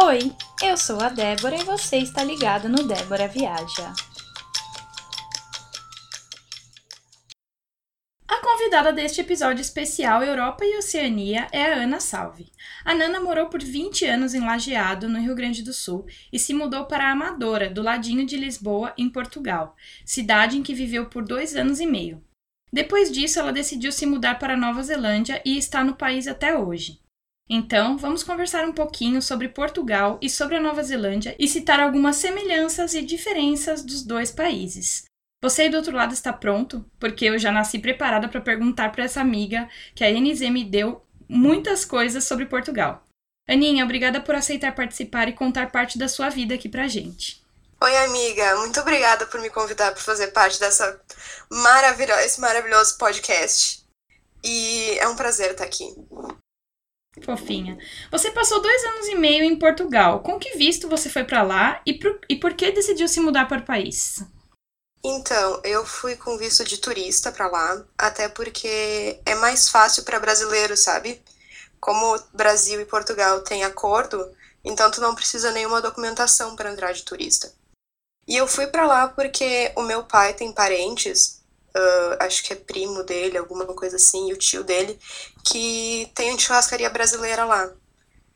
Oi, eu sou a Débora e você está ligado no Débora Viaja. A convidada deste episódio especial Europa e Oceania é a Ana Salve. A Nana morou por 20 anos em Lajeado, no Rio Grande do Sul, e se mudou para Amadora, do ladinho de Lisboa, em Portugal, cidade em que viveu por dois anos e meio. Depois disso, ela decidiu se mudar para Nova Zelândia e está no país até hoje. Então, vamos conversar um pouquinho sobre Portugal e sobre a Nova Zelândia e citar algumas semelhanças e diferenças dos dois países. Você aí do outro lado está pronto? Porque eu já nasci preparada para perguntar para essa amiga que a NZ me deu muitas coisas sobre Portugal. Aninha, obrigada por aceitar participar e contar parte da sua vida aqui pra gente. Oi, amiga. Muito obrigada por me convidar para fazer parte dessa maravilhosa, esse maravilhoso podcast. E é um prazer estar aqui. Fofinha. Você passou dois anos e meio em Portugal. Com que visto você foi para lá e por, e por que decidiu se mudar para o país? Então, eu fui com visto de turista para lá, até porque é mais fácil para brasileiro, sabe? Como Brasil e Portugal têm acordo, então tu não precisa nenhuma documentação para entrar de turista. E eu fui para lá porque o meu pai tem parentes uh, acho que é primo dele, alguma coisa assim, e o tio dele, que tem uma churrascaria brasileira lá.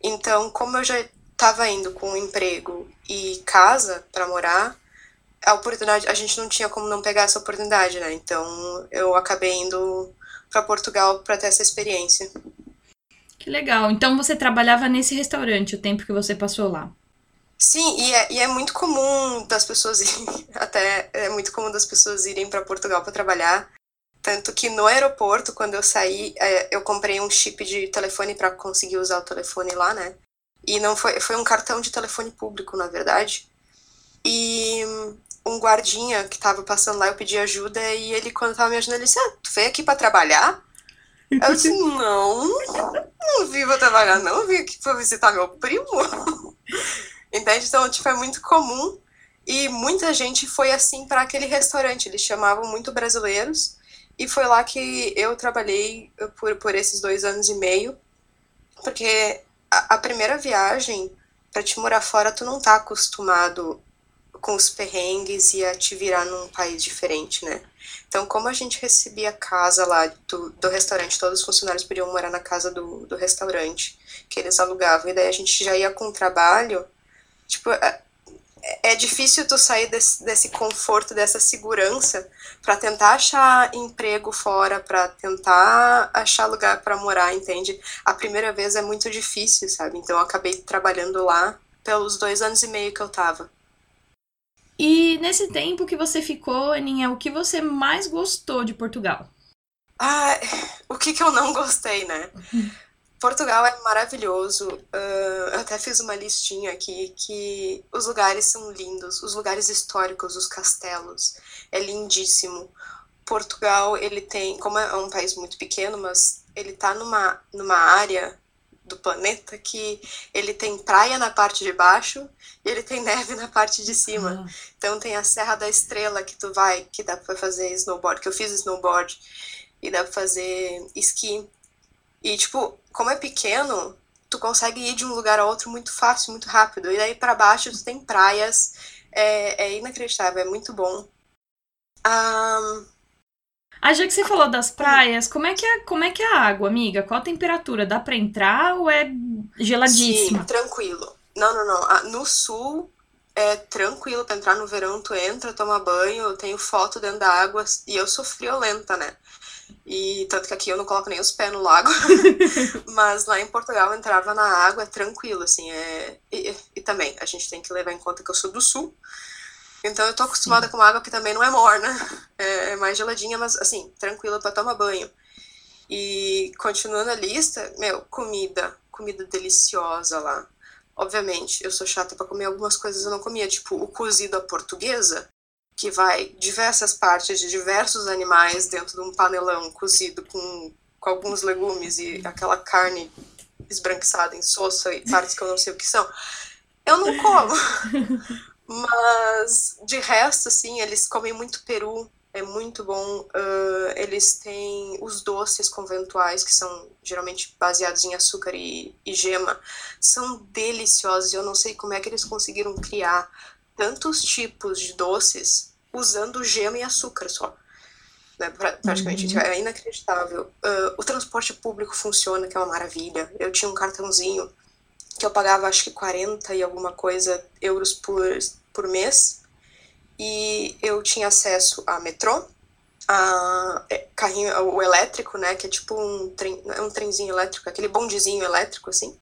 Então, como eu já estava indo com emprego e casa para morar, a oportunidade, a gente não tinha como não pegar essa oportunidade, né? Então, eu acabei indo para Portugal para ter essa experiência. Que legal. Então, você trabalhava nesse restaurante o tempo que você passou lá? Sim, e é, e é muito comum das pessoas irem, até é muito comum das pessoas irem para Portugal para trabalhar. Tanto que no aeroporto, quando eu saí, é, eu comprei um chip de telefone para conseguir usar o telefone lá, né? E não foi, foi um cartão de telefone público, na verdade. E um guardinha que tava passando lá, eu pedi ajuda e ele, quando tava me ajudando, ele disse: Ah, tu veio aqui para trabalhar? Eu disse: Não, não vim pra trabalhar, não, vim aqui pra visitar meu primo. Entende? Então, tipo, é muito comum e muita gente foi assim para aquele restaurante. Eles chamavam muito brasileiros e foi lá que eu trabalhei por, por esses dois anos e meio, porque a, a primeira viagem para te morar fora, tu não tá acostumado com os perrengues e a te virar num país diferente, né? Então, como a gente recebia casa lá do, do restaurante, todos os funcionários podiam morar na casa do, do restaurante que eles alugavam, e daí a gente já ia com trabalho Tipo, é, é difícil tu sair desse, desse conforto, dessa segurança, para tentar achar emprego fora, para tentar achar lugar para morar, entende? A primeira vez é muito difícil, sabe? Então eu acabei trabalhando lá pelos dois anos e meio que eu tava. E nesse tempo que você ficou, Aninha, o que você mais gostou de Portugal? Ah, o que, que eu não gostei, né? Portugal é maravilhoso. Uh, eu até fiz uma listinha aqui que os lugares são lindos, os lugares históricos, os castelos, é lindíssimo. Portugal, ele tem, como é um país muito pequeno, mas ele tá numa, numa área do planeta que ele tem praia na parte de baixo e ele tem neve na parte de cima. Uhum. Então tem a Serra da Estrela que tu vai, que dá para fazer snowboard, que eu fiz snowboard e dá para fazer esqui. E, tipo, como é pequeno, tu consegue ir de um lugar a outro muito fácil, muito rápido. E daí para baixo tu tem praias. É, é inacreditável, é muito bom. Um... Ah, já que você falou das praias, como é que é, como é que é a água, amiga? Qual a temperatura? Dá para entrar ou é geladíssima? Sim, tranquilo. Não, não, não. No sul é tranquilo para entrar no verão, tu entra, toma banho, eu tenho foto dentro da água e eu sou friolenta, né? E tanto que aqui eu não coloco nem os pés no lago. Mas lá em Portugal eu entrava na água tranquilo, assim. É... E, e, também, a gente tem que levar em conta que eu sou do sul. Então eu tô acostumada Sim. com água que também não é morna. É, é mais geladinha, mas assim, tranquila para tomar banho. E continuando a lista, meu, comida. Comida deliciosa lá. Obviamente, eu sou chata para comer algumas coisas eu não comia, tipo o cozido à portuguesa que vai diversas partes de diversos animais dentro de um panelão cozido com, com alguns legumes e aquela carne esbranquiçada em soça e partes que eu não sei o que são, eu não como. Mas de resto, assim, eles comem muito peru. é muito bom. Uh, eles têm os doces conventuais, que são geralmente baseados em açúcar e, e, gema. São deliciosos. Eu não sei como é que eles conseguiram criar tantos tipos de doces usando gema e açúcar só. Né? Praticamente, uhum. é inacreditável. Uh, o transporte público funciona, que é uma maravilha. Eu tinha um cartãozinho que eu pagava acho que 40 e alguma coisa euros por, por mês e eu tinha acesso a metrô, a é, carrinho, o elétrico, né, que é tipo um trem, é um trenzinho elétrico, aquele bondezinho elétrico, assim,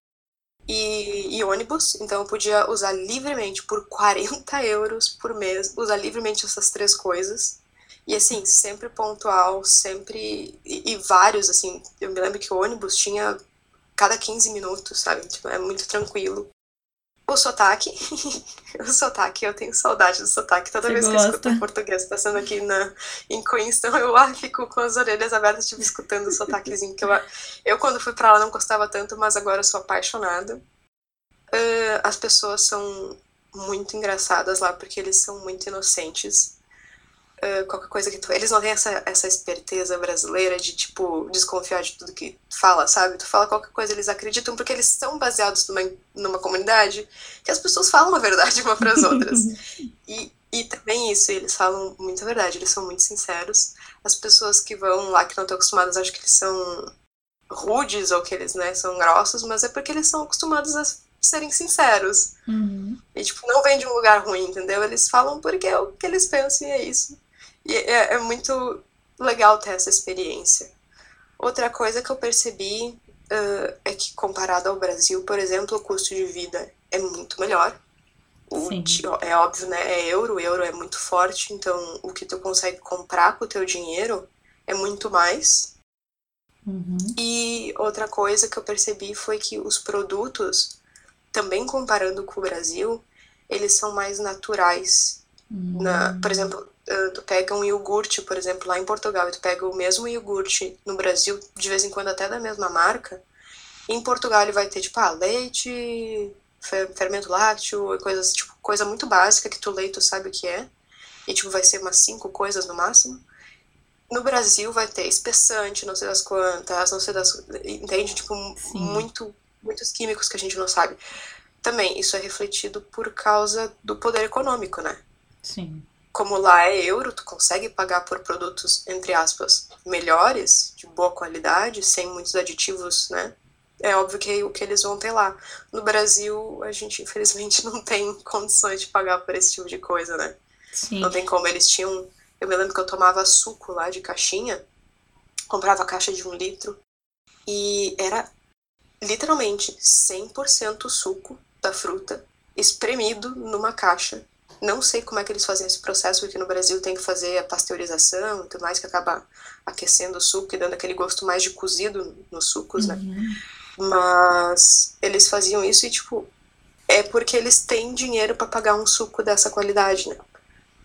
e, e, ônibus, então eu podia usar livremente por 40 euros por mês, usar livremente essas três coisas, e assim, sempre pontual, sempre, e, e vários, assim, eu me lembro que o ônibus tinha cada 15 minutos, sabe, tipo, é muito tranquilo, o sotaque. o sotaque, eu tenho saudade do sotaque. Toda Você vez gosta? que eu escuto português passando aqui na, em Queenstown, eu ah, fico com as orelhas abertas, tipo, escutando o sotaquezinho. Que eu, eu, quando fui pra lá, não gostava tanto, mas agora sou apaixonada. Uh, as pessoas são muito engraçadas lá, porque eles são muito inocentes. Uh, qualquer coisa que tu. Eles não têm essa, essa esperteza brasileira de, tipo, desconfiar de tudo que fala, sabe? Tu fala qualquer coisa, eles acreditam, porque eles são baseados numa, numa comunidade que as pessoas falam a verdade uma para as outras. e, e também isso, eles falam muita verdade, eles são muito sinceros. As pessoas que vão lá, que não estão acostumadas, acham que eles são rudes ou que eles, né, são grossos, mas é porque eles são acostumados a serem sinceros. Uhum. E, tipo, não vem de um lugar ruim, entendeu? Eles falam porque é o que eles pensam e é isso. E é, é muito legal ter essa experiência. Outra coisa que eu percebi uh, é que, comparado ao Brasil, por exemplo, o custo de vida é muito melhor. O, é óbvio, né? É euro, o euro é muito forte, então o que tu consegue comprar com o teu dinheiro é muito mais. Uhum. E outra coisa que eu percebi foi que os produtos, também comparando com o Brasil, eles são mais naturais. Uhum. Na, por exemplo, uh, tu pega um iogurte, por exemplo, lá em Portugal, e tu pega o mesmo iogurte no Brasil, de vez em quando até da mesma marca, em Portugal ele vai ter, tipo, ah, leite, fermento lácteo, coisas, tipo, coisa muito básica que tu lê e tu sabe o que é, e, tipo, vai ser umas cinco coisas no máximo. No Brasil vai ter espessante, não sei das quantas, não sei das... Entende? Tipo, muito, muitos químicos que a gente não sabe. Também, isso é refletido por causa do poder econômico, né? Sim como lá é euro, tu consegue pagar por produtos, entre aspas, melhores, de boa qualidade, sem muitos aditivos, né? É óbvio que o que eles vão ter lá. No Brasil, a gente infelizmente não tem condições de pagar por esse tipo de coisa, né? Sim. Não tem como. Eles tinham. Eu me lembro que eu tomava suco lá de caixinha, comprava caixa de um litro, e era literalmente 100% suco da fruta espremido numa caixa não sei como é que eles fazem esse processo, porque no Brasil tem que fazer a pasteurização e tudo mais, que acaba aquecendo o suco e dando aquele gosto mais de cozido nos sucos, né? Uhum. Mas eles faziam isso e, tipo, é porque eles têm dinheiro para pagar um suco dessa qualidade, né?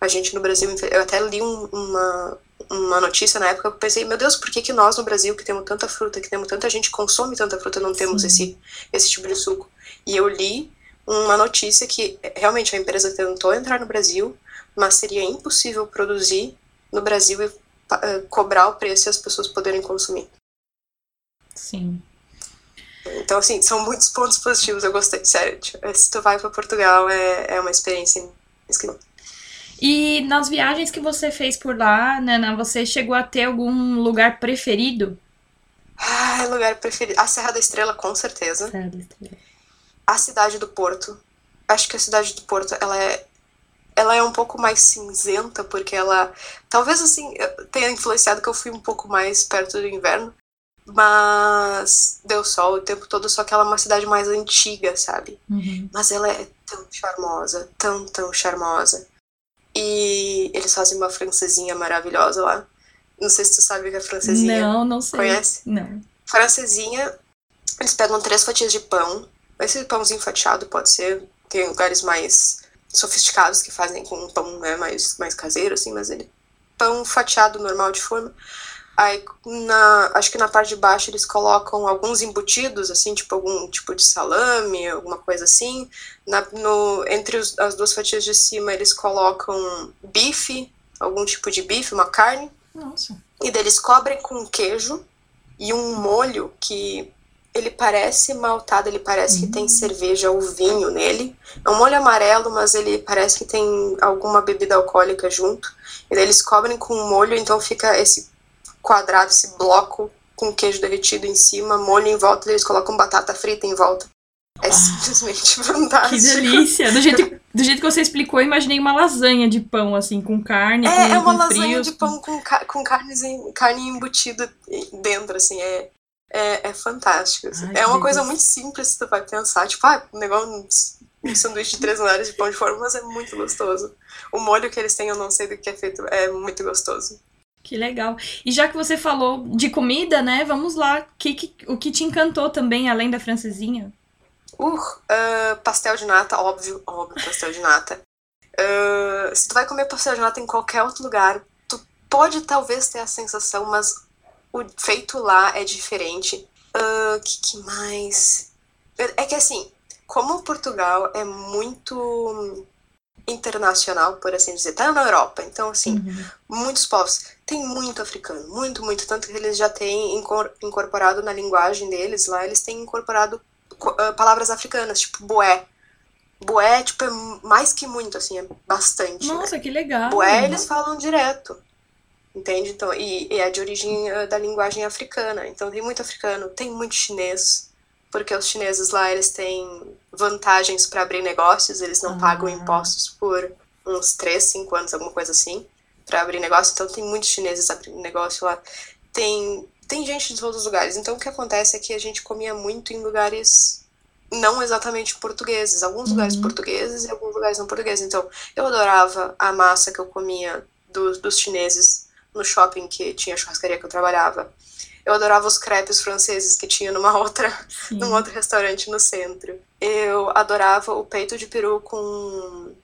A gente no Brasil, eu até li um, uma, uma notícia na época que eu pensei, meu Deus, por que, que nós no Brasil, que temos tanta fruta, que temos tanta gente que consome tanta fruta, não temos esse, esse tipo de suco? E eu li uma notícia que realmente a empresa tentou entrar no Brasil, mas seria impossível produzir no Brasil e uh, cobrar o preço e as pessoas poderem consumir. Sim. Então, assim, são muitos pontos positivos. Eu gostei, sério. Tipo, se tu vai para Portugal, é, é uma experiência incrível. E nas viagens que você fez por lá, Nana, você chegou a ter algum lugar preferido? Ah, lugar preferido. A Serra da Estrela, com certeza. Serra da Estrela a cidade do Porto. Acho que a cidade do Porto, ela é ela é um pouco mais cinzenta porque ela talvez assim tenha influenciado que eu fui um pouco mais perto do inverno, mas deu sol o tempo todo, só que ela é uma cidade mais antiga, sabe? Uhum. Mas ela é tão charmosa, tão, tão charmosa. E eles fazem uma francesinha maravilhosa lá. Não sei se tu sabe o que é francesinha. Não, não sei. Conhece? Não. Francesinha, eles pegam três fatias de pão, esse pãozinho fatiado pode ser, tem lugares mais sofisticados que fazem com um pão né, mais, mais caseiro, assim, mas ele pão fatiado normal de forma. Aí, na, acho que na parte de baixo eles colocam alguns embutidos, assim, tipo algum tipo de salame, alguma coisa assim. Na, no, entre os, as duas fatias de cima eles colocam bife, algum tipo de bife, uma carne. Nossa. E daí eles cobrem com queijo e um molho que ele parece maltado, ele parece que tem cerveja ou vinho nele. É um molho amarelo, mas ele parece que tem alguma bebida alcoólica junto. E daí eles cobrem com um molho, então fica esse quadrado, esse bloco com queijo derretido em cima, molho em volta, eles colocam batata frita em volta. É simplesmente fantástico. Que delícia! Do jeito, do jeito que você explicou, eu imaginei uma lasanha de pão, assim, com carne, É, com, é uma lasanha frios, de pão com, com carnes em- carne embutida dentro, assim, é, é, é fantástico. assim. Ai, é uma coisa delícia. muito simples, se tu vai pensar, tipo, ah, um negócio, um, sanduíche de três andares de pão de forma, mas é muito gostoso. O molho que eles têm, eu não sei do que é feito, é muito gostoso. Que legal. E já que você falou de comida, né? Vamos lá. Que, que- o que te encantou também, além da francesinha? Uh, ah, pastel de nata, óbvio, óbvio, pastel de nata. Ah, se tu vai comer pastel de nata em qualquer outro lugar, tu pode talvez ter a sensação, mas o feito lá é diferente. O que, que mais? É que assim, como Portugal é muito internacional, por assim dizer, tá na Europa, então assim, muitos povos. Tem muito africano, muito, muito. Tanto que eles já têm incor- incorporado na linguagem deles lá, eles têm incorporado co- ah, palavras africanas, tipo boé. Boé, tipo, é mais que muito, assim, é bastante. né? Nossa, que legal. Boé eles falam direto. Entende? Então, e, e é de origem ah, da linguagem africana. Então tem muito africano, tem muito chinês, porque os chineses lá eles têm vantagens para abrir negócios, eles não Ah. pagam impostos por uns 3, 5 anos, alguma coisa assim, para abrir negócio. Então tem muitos chineses abrindo negócio lá. Tem, tem gente de todos os lugares. Então o que acontece é que a gente comia muito em lugares não exatamente portugueses, alguns lugares Uhum. portugueses e alguns lugares não portugueses. Então eu adorava a massa que eu comia dos, dos chineses no shopping que tinha a churrascaria que eu trabalhava. Eu adorava os crepes franceses que tinha numa outra, Sim. num outro restaurante no centro. Eu adorava o peito de peru com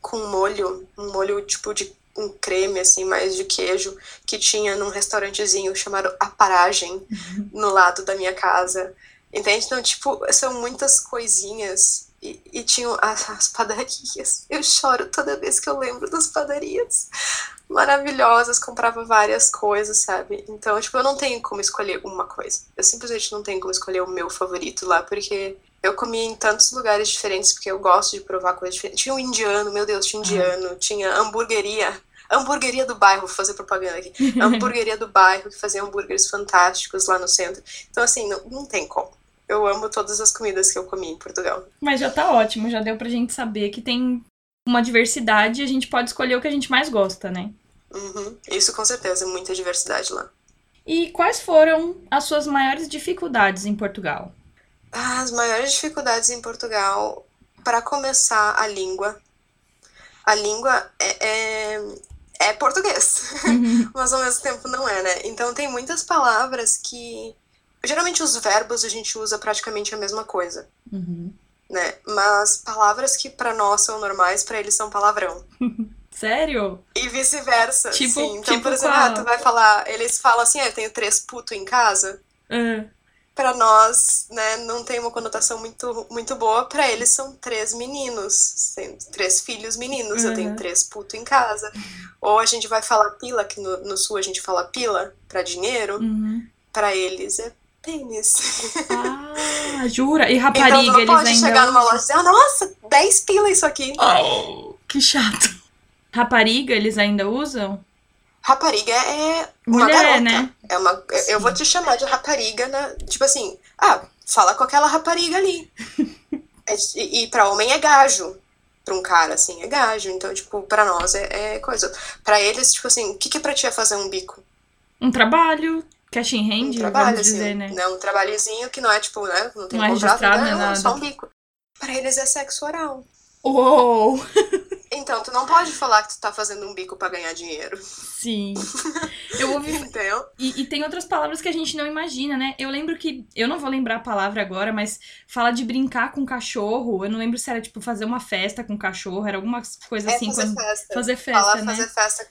com molho, um molho tipo de um creme assim, mais de queijo, que tinha num restaurantezinho chamado A Paragem, no lado da minha casa. Entende? Então, tipo, são muitas coisinhas e, e tinham as, as padarias. Eu choro toda vez que eu lembro das padarias. Maravilhosas, comprava várias coisas, sabe? Então, tipo, eu não tenho como escolher uma coisa. Eu simplesmente não tenho como escolher o meu favorito lá, porque eu comi em tantos lugares diferentes, porque eu gosto de provar coisas diferentes. Tinha um indiano, meu Deus, tinha indiano, tinha hamburgueria. Hamburgueria do bairro, vou fazer propaganda aqui. Hamburgueria do bairro, que fazia hambúrgueres fantásticos lá no centro. Então, assim, não, não tem como. Eu amo todas as comidas que eu comi em Portugal. Mas já tá ótimo, já deu pra gente saber que tem uma diversidade e a gente pode escolher o que a gente mais gosta, né? Uhum. Isso com certeza, muita diversidade lá. E quais foram as suas maiores dificuldades em Portugal? As maiores dificuldades em Portugal, para começar, a língua. A língua é, é, é português, mas ao mesmo tempo não é, né? Então tem muitas palavras que. Geralmente os verbos a gente usa praticamente a mesma coisa, Uhum. né? Mas palavras que para nós são normais, para eles são palavrão. Sério? E vice-versa. Tipo- sim. Então, tipo por exemplo, qual? ah, tu vai falar, eles falam assim, ah, eu tenho três putos em casa. Ah, Pra nós, né, não tem uma conotação muito, muito boa. Pra eles são três meninos, tem três filhos meninos. Eu tenho Uhum. três putos em casa. Ou a gente vai falar pila, que no, no sul a gente fala pila pra dinheiro. uhum. Pra eles é pênis. Ah, jura? E Então rapariga, não eles pode ainda chegar numa loja e dizer, ah, nossa, 10 pila isso aqui. Oh, que chato. Rapariga, eles ainda usam? Rapariga é uma Mulher, garota. né? É uma, eu- eu vou te chamar de rapariga, na, tipo assim, ah, fala com aquela rapariga ali. É, e, e pra homem é gajo. Pra um cara, assim, é gajo. Então, tipo, pra nós é, é coisa. Pra eles, tipo assim, o que, que pra ti é fazer um bico? Um trabalho, cash in hand, Um trabalho, assim. dizer, né? né? Um trabalhozinho que não é, tipo, né? Não tem Não é contrato, registrado, né? nem não, nada. só um bico. Pra eles é sexo oral. Uou! Então, tu não pode falar que tu tá fazendo um bico pra ganhar dinheiro. Sim. Eu ouvi Entendeu? E, e tem outras palavras que a gente não imagina, né? Eu lembro que. Eu não vou lembrar a palavra agora, mas fala de brincar com cachorro. Eu não lembro se era, tipo, fazer uma festa com cachorro. Era alguma coisa É assim. fazer quando... festa. Fazer festa, Fala né? fazer festa.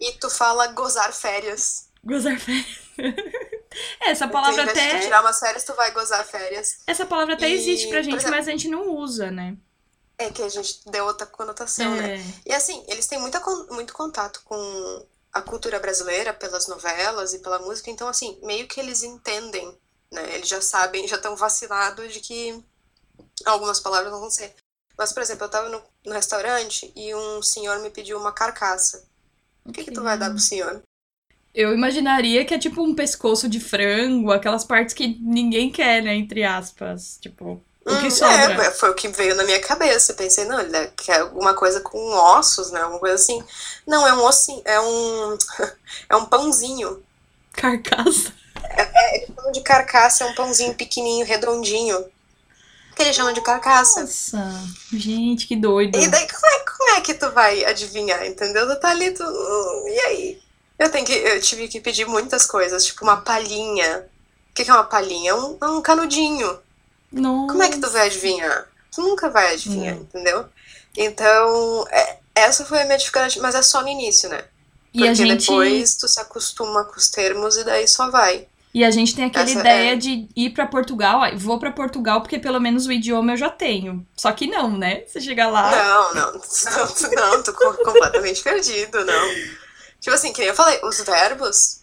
E tu fala gozar férias. Gozar férias. Essa palavra vez de tu até. tirar umas férias, tu vai gozar férias. Essa palavra até E, existe pra gente, exemplo- mas a gente não usa, né? É que a gente deu outra conotação, É. né? E assim, eles têm muita, muito contato com a cultura brasileira pelas novelas e pela música, então assim, meio que eles entendem, né? Eles já sabem, já estão vacinados de que algumas palavras não vão ser. Mas, por exemplo, eu tava no, no restaurante e um senhor me pediu uma carcaça. O que, que tu vai dar pro senhor? Eu imaginaria que é tipo um pescoço de frango, aquelas partes que ninguém quer, né? Entre aspas. Tipo, o que Hum, sobra. É, foi o que veio na minha cabeça. Eu pensei, não, ele quer alguma coisa com ossos, né? Alguma coisa assim. Não, é um ossinho, é um. É um pãozinho. Carcaça. Pão de carcaça é um pãozinho pequenininho, redondinho. Que eles chamam de carcaça. Nossa, gente, que doido. E daí, como é, como é que tu vai adivinhar, entendeu? Tu tá ali, tu. hum, E aí? Eu, tenho que, eu tive que pedir muitas coisas, tipo uma palhinha. O que, que é uma palhinha? É um, é um canudinho. Nossa. Como é que tu vai adivinhar? Tu nunca vai adivinhar, Não. entendeu? Então, é- essa foi a minha dificuldade, mas é só no início, né? E Porque gente, depois tu se acostuma com os termos e daí só vai. e a gente tem aquela Essa ideia é- de ir pra Portugal. Vou pra Portugal porque pelo menos o idioma eu já tenho. Só que não, né? Você chega lá. Não, não, não, não, tô co- completamente perdido, não. Tipo assim, que nem eu falei, os verbos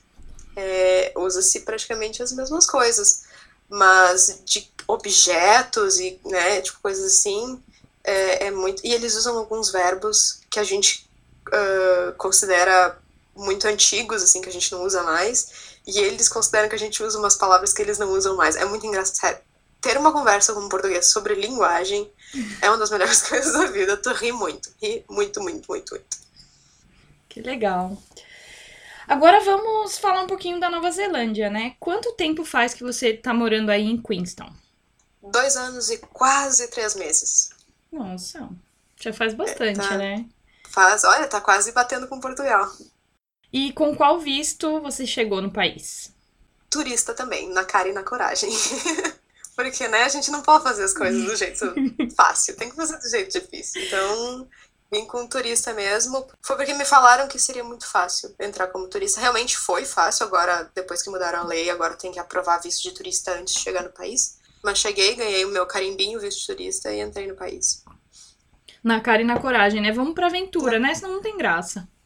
é, usa-se praticamente as mesmas coisas, mas de objetos e, né, tipo, coisas assim, é, é muito. E eles usam alguns verbos que a gente ah, considera muito antigos, assim, que a gente não usa mais, e eles consideram que a gente usa umas palavras que eles não usam mais. É muito engraçado. Ter uma conversa com um português sobre linguagem é uma das melhores coisas da vida. Tu ri muito. Ri muito, muito, muito, muito. Que legal. Agora vamos falar um pouquinho da Nova Zelândia, né? Quanto tempo faz que você tá morando aí em Queenstown? Dois anos e quase três meses. Nossa, já faz bastante, tá. né? Faz, olha, tá quase batendo com Portugal. E com qual visto você chegou no país? Turista também, na cara e na coragem. Porque, né, a gente não pode fazer as coisas do jeito fácil, tem que fazer do jeito difícil. Então, vim com turista mesmo. Foi porque me falaram que seria muito fácil entrar como turista. Realmente foi fácil, agora, depois que mudaram a lei, agora tem que aprovar visto de turista antes de chegar no país. Mas cheguei, ganhei o meu carimbinho, visto de turista, e entrei no país. Na cara e na coragem, né? Vamos pra aventura, né? Senão não tem graça.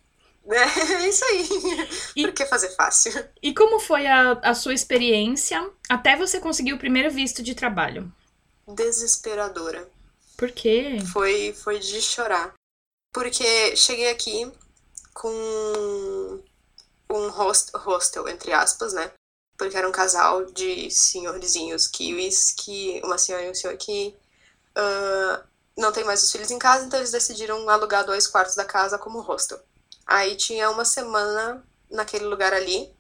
É isso aí. E- Por que fazer fácil? E como foi a, a sua experiência até você conseguir o primeiro visto de trabalho? Desesperadora. Por quê? Foi, foi de chorar. Porque cheguei aqui com um host, hostel, entre aspas, né? Porque era um casal de senhorzinhos kiwis, que uma senhora e um senhor que ah, não tem mais os filhos em casa, então eles decidiram alugar dois quartos da casa como hostel. Aí tinha uma semana naquele lugar ali,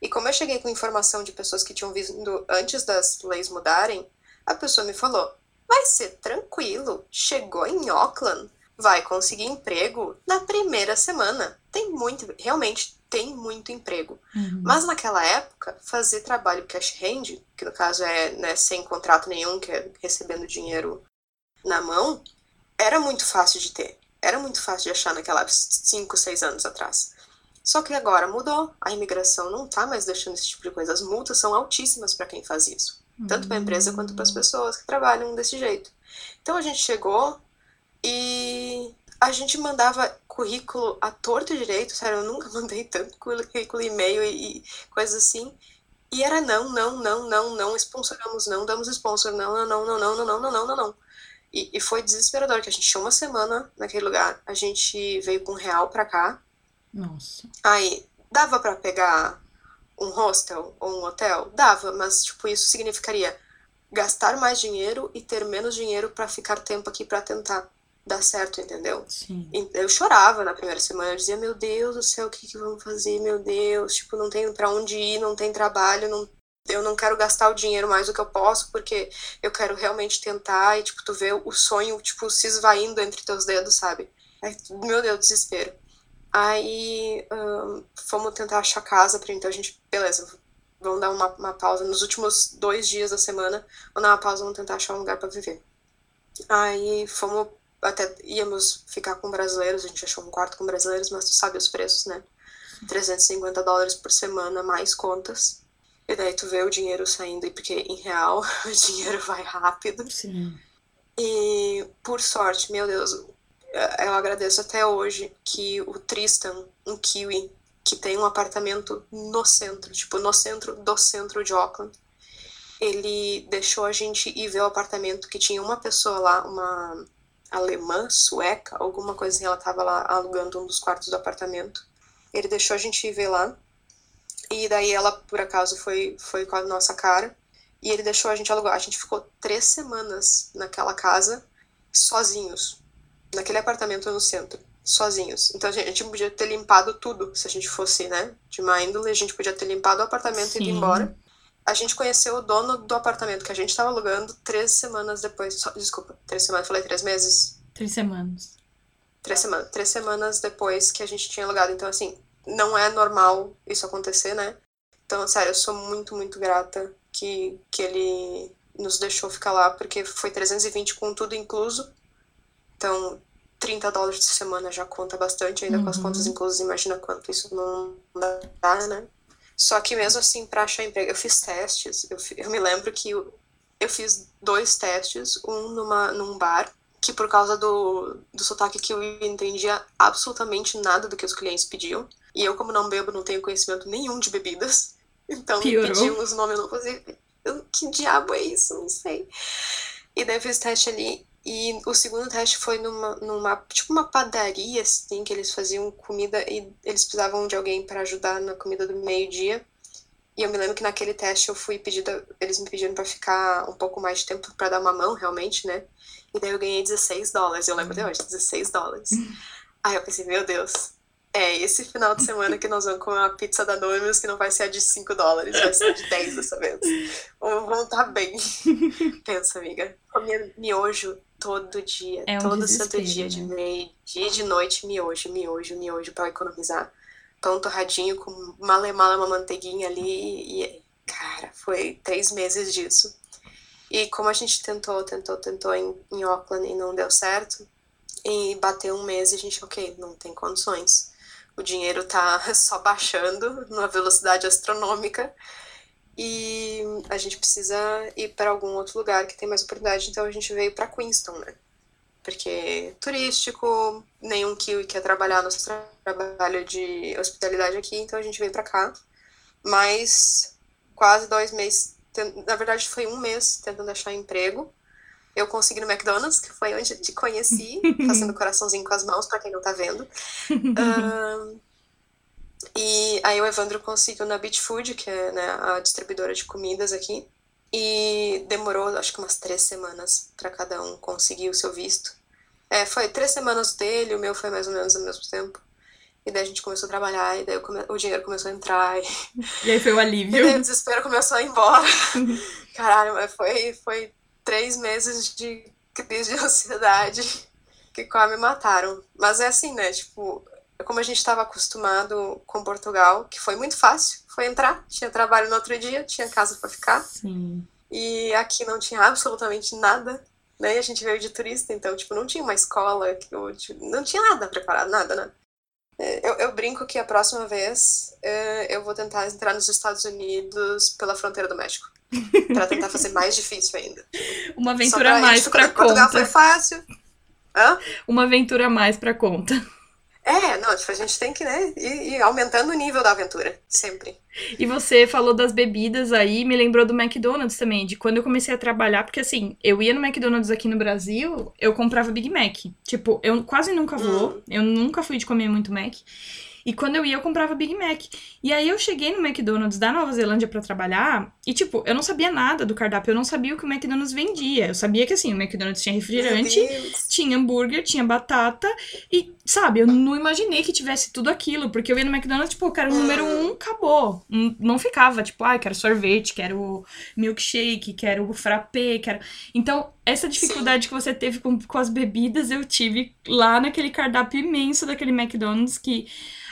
e como eu cheguei com informação de pessoas que tinham vindo antes das leis mudarem, a pessoa me falou: vai ser tranquilo, chegou em Auckland, vai conseguir emprego na primeira semana. Tem muito, realmente tem muito emprego. Uhum. Mas naquela época, fazer trabalho cash hand, que no caso é né, sem contrato nenhum, que é recebendo dinheiro na mão, era muito fácil de ter. Era muito fácil de achar naquela 5, 6 anos atrás. Só que agora mudou. A imigração não tá mais deixando esse tipo de coisa. As multas são altíssimas para quem faz isso. Tanto para a empresa quanto para as pessoas que trabalham desse jeito. Então a gente chegou e a gente mandava currículo à torto e direito, sério, eu nunca mandei tanto currículo, e-mail e, e coisas assim. E era não, não, não, não, não, sponsoramos não, damos sponsor, não, não, não, não, não, não, não, não, não, não, não. E, e foi desesperador, que a gente tinha uma semana naquele lugar, a gente veio com um real pra cá, Nossa. aí dava pra pegar um hostel ou um hotel? Dava, mas tipo, isso significaria gastar mais dinheiro e ter menos dinheiro pra ficar tempo aqui pra tentar dar certo, entendeu? Sim. Eu chorava na primeira semana, eu dizia, meu Deus do céu, o que que vamos fazer? Meu Deus, tipo, não tem pra onde ir, não tem trabalho, não, eu não quero gastar o dinheiro mais do que eu posso, porque eu quero realmente tentar, e tipo, tu vê o sonho, tipo, se esvaindo entre teus dedos, sabe? Aí, meu Deus, desespero. Aí, ahn, fomos tentar achar casa, pra então a gente, beleza, vamos dar uma, uma pausa, nos últimos dois dias da semana, vamos dar uma pausa, vamos tentar achar um lugar pra viver. Aí, fomos até íamos ficar com brasileiros, a gente achou um quarto com brasileiros, mas tu sabe os preços, né? 350 dólares por semana, mais contas. E daí tu vê o dinheiro saindo, porque em real o dinheiro vai rápido. Sim. E por sorte, meu Deus, eu agradeço até hoje que o Tristan, um kiwi, que tem um apartamento no centro, tipo, no centro do centro de Auckland, ele deixou a gente ir ver o apartamento que tinha uma pessoa lá, uma alemã, sueca, alguma coisa assim, ela tava lá alugando um dos quartos do apartamento. Ele deixou a gente ir ver lá. E daí ela, por acaso, foi, foi com a nossa cara. E ele deixou a gente alugar. A gente ficou três semanas naquela casa, sozinhos. Naquele apartamento no centro. Sozinhos. Então a gente, a gente podia ter limpado tudo, se a gente fosse, né, de má índole. A gente podia ter limpado o apartamento Sim. e ido embora. A gente conheceu o dono do apartamento que a gente estava alugando três semanas depois. Só, desculpa, três semanas, falei três meses? Três semanas. Três semanas. Três semanas depois que a gente tinha alugado. Então, assim, não é normal isso acontecer, né? Então, sério, eu sou muito, muito grata que, que ele nos deixou ficar lá, porque foi 320 com tudo incluso. Então, 30 dólares por semana já conta bastante, ainda uhum. com as contas uhum. inclusas, imagina quanto isso não dá, né? Só que mesmo assim, para achar emprego, eu fiz testes. Eu, eu me lembro que eu, eu, fiz dois testes, um numa, num bar, que por causa do, do sotaque que eu entendia absolutamente nada do que os clientes pediam. E eu, como não bebo, não tenho conhecimento nenhum de bebidas. Então, Piorou. me pediam os nomes, eu não fazia. Que diabo é isso? Não sei. E daí eu fiz teste ali. E o segundo teste foi numa, numa tipo uma padaria, assim, que eles faziam comida e eles precisavam de alguém para ajudar na comida do meio-dia. E eu me lembro que naquele teste eu fui pedida, eles me pediram para ficar um pouco mais de tempo para dar uma mão, realmente, né? E daí eu ganhei 16 dólares, eu lembro até hoje, 16 dólares. Aí eu pensei, meu Deus, é esse final de semana que nós vamos comer uma pizza da Domino's que não vai ser a de 5 dólares, vai ser a de 10 dessa vez. Vamos estar bem. Pensa, amiga. Comia miojo todo dia, é um todo santo dia, né? de meio dia de noite, miojo, miojo, miojo para economizar. Pão torradinho com malemala, uma manteiguinha ali e, cara, foi três meses disso. E como a gente tentou, tentou, tentou em, em Auckland e não deu certo, e bateu um mês e a gente, ok, não tem condições. O dinheiro tá só baixando numa velocidade astronômica e a gente precisa ir para algum outro lugar que tem mais oportunidade, então a gente veio para Queenstown, né? Porque turístico, nenhum kiwi quer trabalhar no trabalho de hospitalidade aqui, então a gente veio para cá. Mas quase dois meses, na verdade foi um mês tentando achar emprego. Eu consegui no McDonald's, que foi onde te conheci, fazendo coraçãozinho com as mãos, para quem não tá vendo. Uh, E aí o Evandro conseguiu na Beach Food, que é né, a distribuidora de comidas aqui. E demorou, acho que umas três semanas para cada um conseguir o seu visto. É, foi três semanas dele, o meu foi mais ou menos ao mesmo tempo. E daí a gente começou a trabalhar, e daí come... o dinheiro começou a entrar. E... e aí foi o alívio. E daí o desespero começou a ir embora. Caralho, mas foi, foi três meses de crise de ansiedade que quase me mataram. Mas é assim, né? Tipo, como a gente estava acostumado com Portugal, que foi muito fácil, foi entrar, tinha trabalho no outro dia, tinha casa para ficar. Sim. E aqui não tinha absolutamente nada, né? E a gente veio de turista, então, tipo, não tinha uma escola, tipo, não tinha nada preparado, nada, né? Eu, eu brinco que a próxima vez uh, eu vou tentar entrar nos Estados Unidos pela fronteira do México. para tentar fazer mais difícil ainda. Uma aventura a mais pra conta. Portugal foi fácil. Hã? Uma aventura a mais pra conta. É, não, tipo, a gente tem que, né, ir, ir, aumentando o nível da aventura, sempre. E você falou das bebidas aí, me lembrou do McDonald's também, de quando eu comecei a trabalhar, porque assim, eu ia no McDonald's aqui no Brasil, eu comprava Big Mac. Tipo, eu quase nunca vou, hum. eu nunca fui de comer muito Mac. E quando eu ia, eu comprava Big Mac. E aí eu cheguei no McDonald's da Nova Zelândia para trabalhar e, tipo, eu não sabia nada do cardápio, eu não sabia o que o McDonald's vendia. Eu sabia que, assim, o McDonald's tinha refrigerante, tinha hambúrguer, tinha batata e, sabe, eu não imaginei que tivesse tudo aquilo, porque eu ia no McDonald's, tipo, eu quero o número um, acabou. Não ficava, tipo, ah, quero sorvete, quero milkshake, quero frappé, quero... Então, essa dificuldade Sim. que você teve com, com as bebidas, eu tive lá naquele cardápio imenso daquele McDonald's que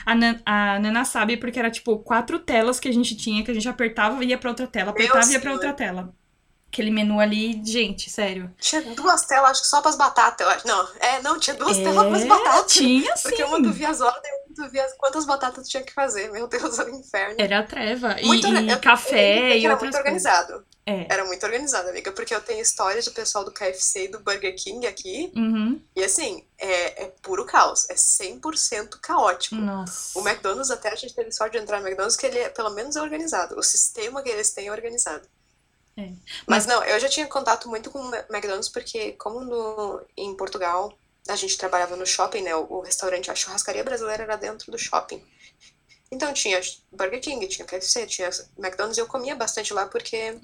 a, Nan, a Nana sabe porque era tipo quatro telas que a gente tinha, que a gente apertava e ia pra outra tela, apertava e ia pra outra tela. Aquele menu ali, gente, sério. Tinha duas telas, acho que só pras batatas, eu acho. Não, é, não, tinha duas é, telas pras batatas. Tinha, sim. Porque uma tu via as ordens, tu via quantas batatas tu tinha que fazer. Meu Deus, era um inferno. Era a treva. Muito, e, e café e era outras muito organizado. É. Era muito organizado, amiga, porque eu tenho histórias do pessoal do KFC e do Burger King aqui. Uhum. E assim, é, é puro caos. É 100% caótico. Nossa. O McDonald's, até a gente teve sorte de entrar no McDonald's, que ele é pelo menos é organizado. O sistema que eles têm é organizado. É. Mas não, eu já tinha contato muito com o McDonald's, porque como no, em Portugal a gente trabalhava no shopping, né? O, o restaurante, a churrascaria brasileira era dentro do shopping. Então tinha Burger King, tinha KFC, tinha McDonald's, e eu comia bastante lá porque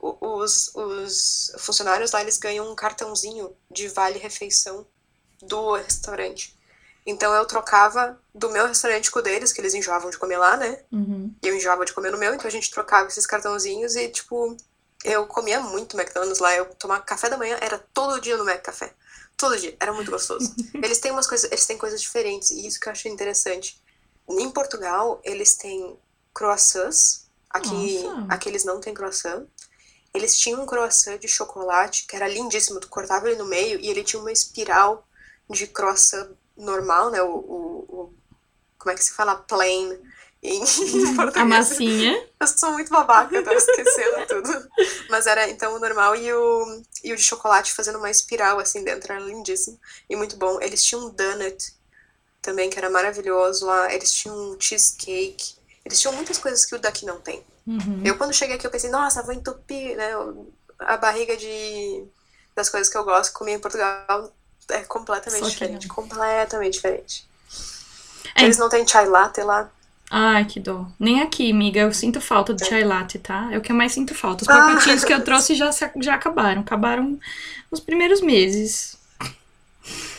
os, os funcionários lá, eles ganham um cartãozinho de vale-refeição do restaurante. Então eu trocava do meu restaurante com o deles, que eles enjoavam de comer lá, né? Uhum. E eu enjoava de comer no meu, então a gente trocava esses cartãozinhos e, tipo, eu comia muito McDonald's lá. Eu tomava café da manhã, era todo dia no Mac Café. Todo dia, era muito gostoso. eles têm umas coisas, eles têm coisas diferentes, e isso que eu achei interessante. Em Portugal, eles têm croissants. Aqui, Nossa. aqui eles não têm croissant. Eles tinham um croissant de chocolate que era lindíssimo. Tu cortava ele no meio e ele tinha uma espiral de croissant normal, né? O, o, o- como é que se fala? Plain em A português. massinha. Eu sou muito babaca, eu tô esquecendo tudo. Mas era então o normal e o, e o de chocolate fazendo uma espiral assim dentro, era lindíssimo e muito bom. Eles tinham um donut também, que era maravilhoso lá. Eles tinham um cheesecake. Eles tinham muitas coisas que o daqui não tem. Uhum. Eu, quando cheguei aqui, eu pensei, nossa, vou entupir, né? A barriga de das coisas que eu gosto de comer em Portugal é completamente diferente. Completamente diferente. É. Eles não têm chai latte lá. Ai, que dó. Nem aqui, amiga. Eu sinto falta do chai latte, tá? É o que eu mais sinto falta. Os Ah. pacotinhos que eu trouxe já, já acabaram. Acabaram nos primeiros meses.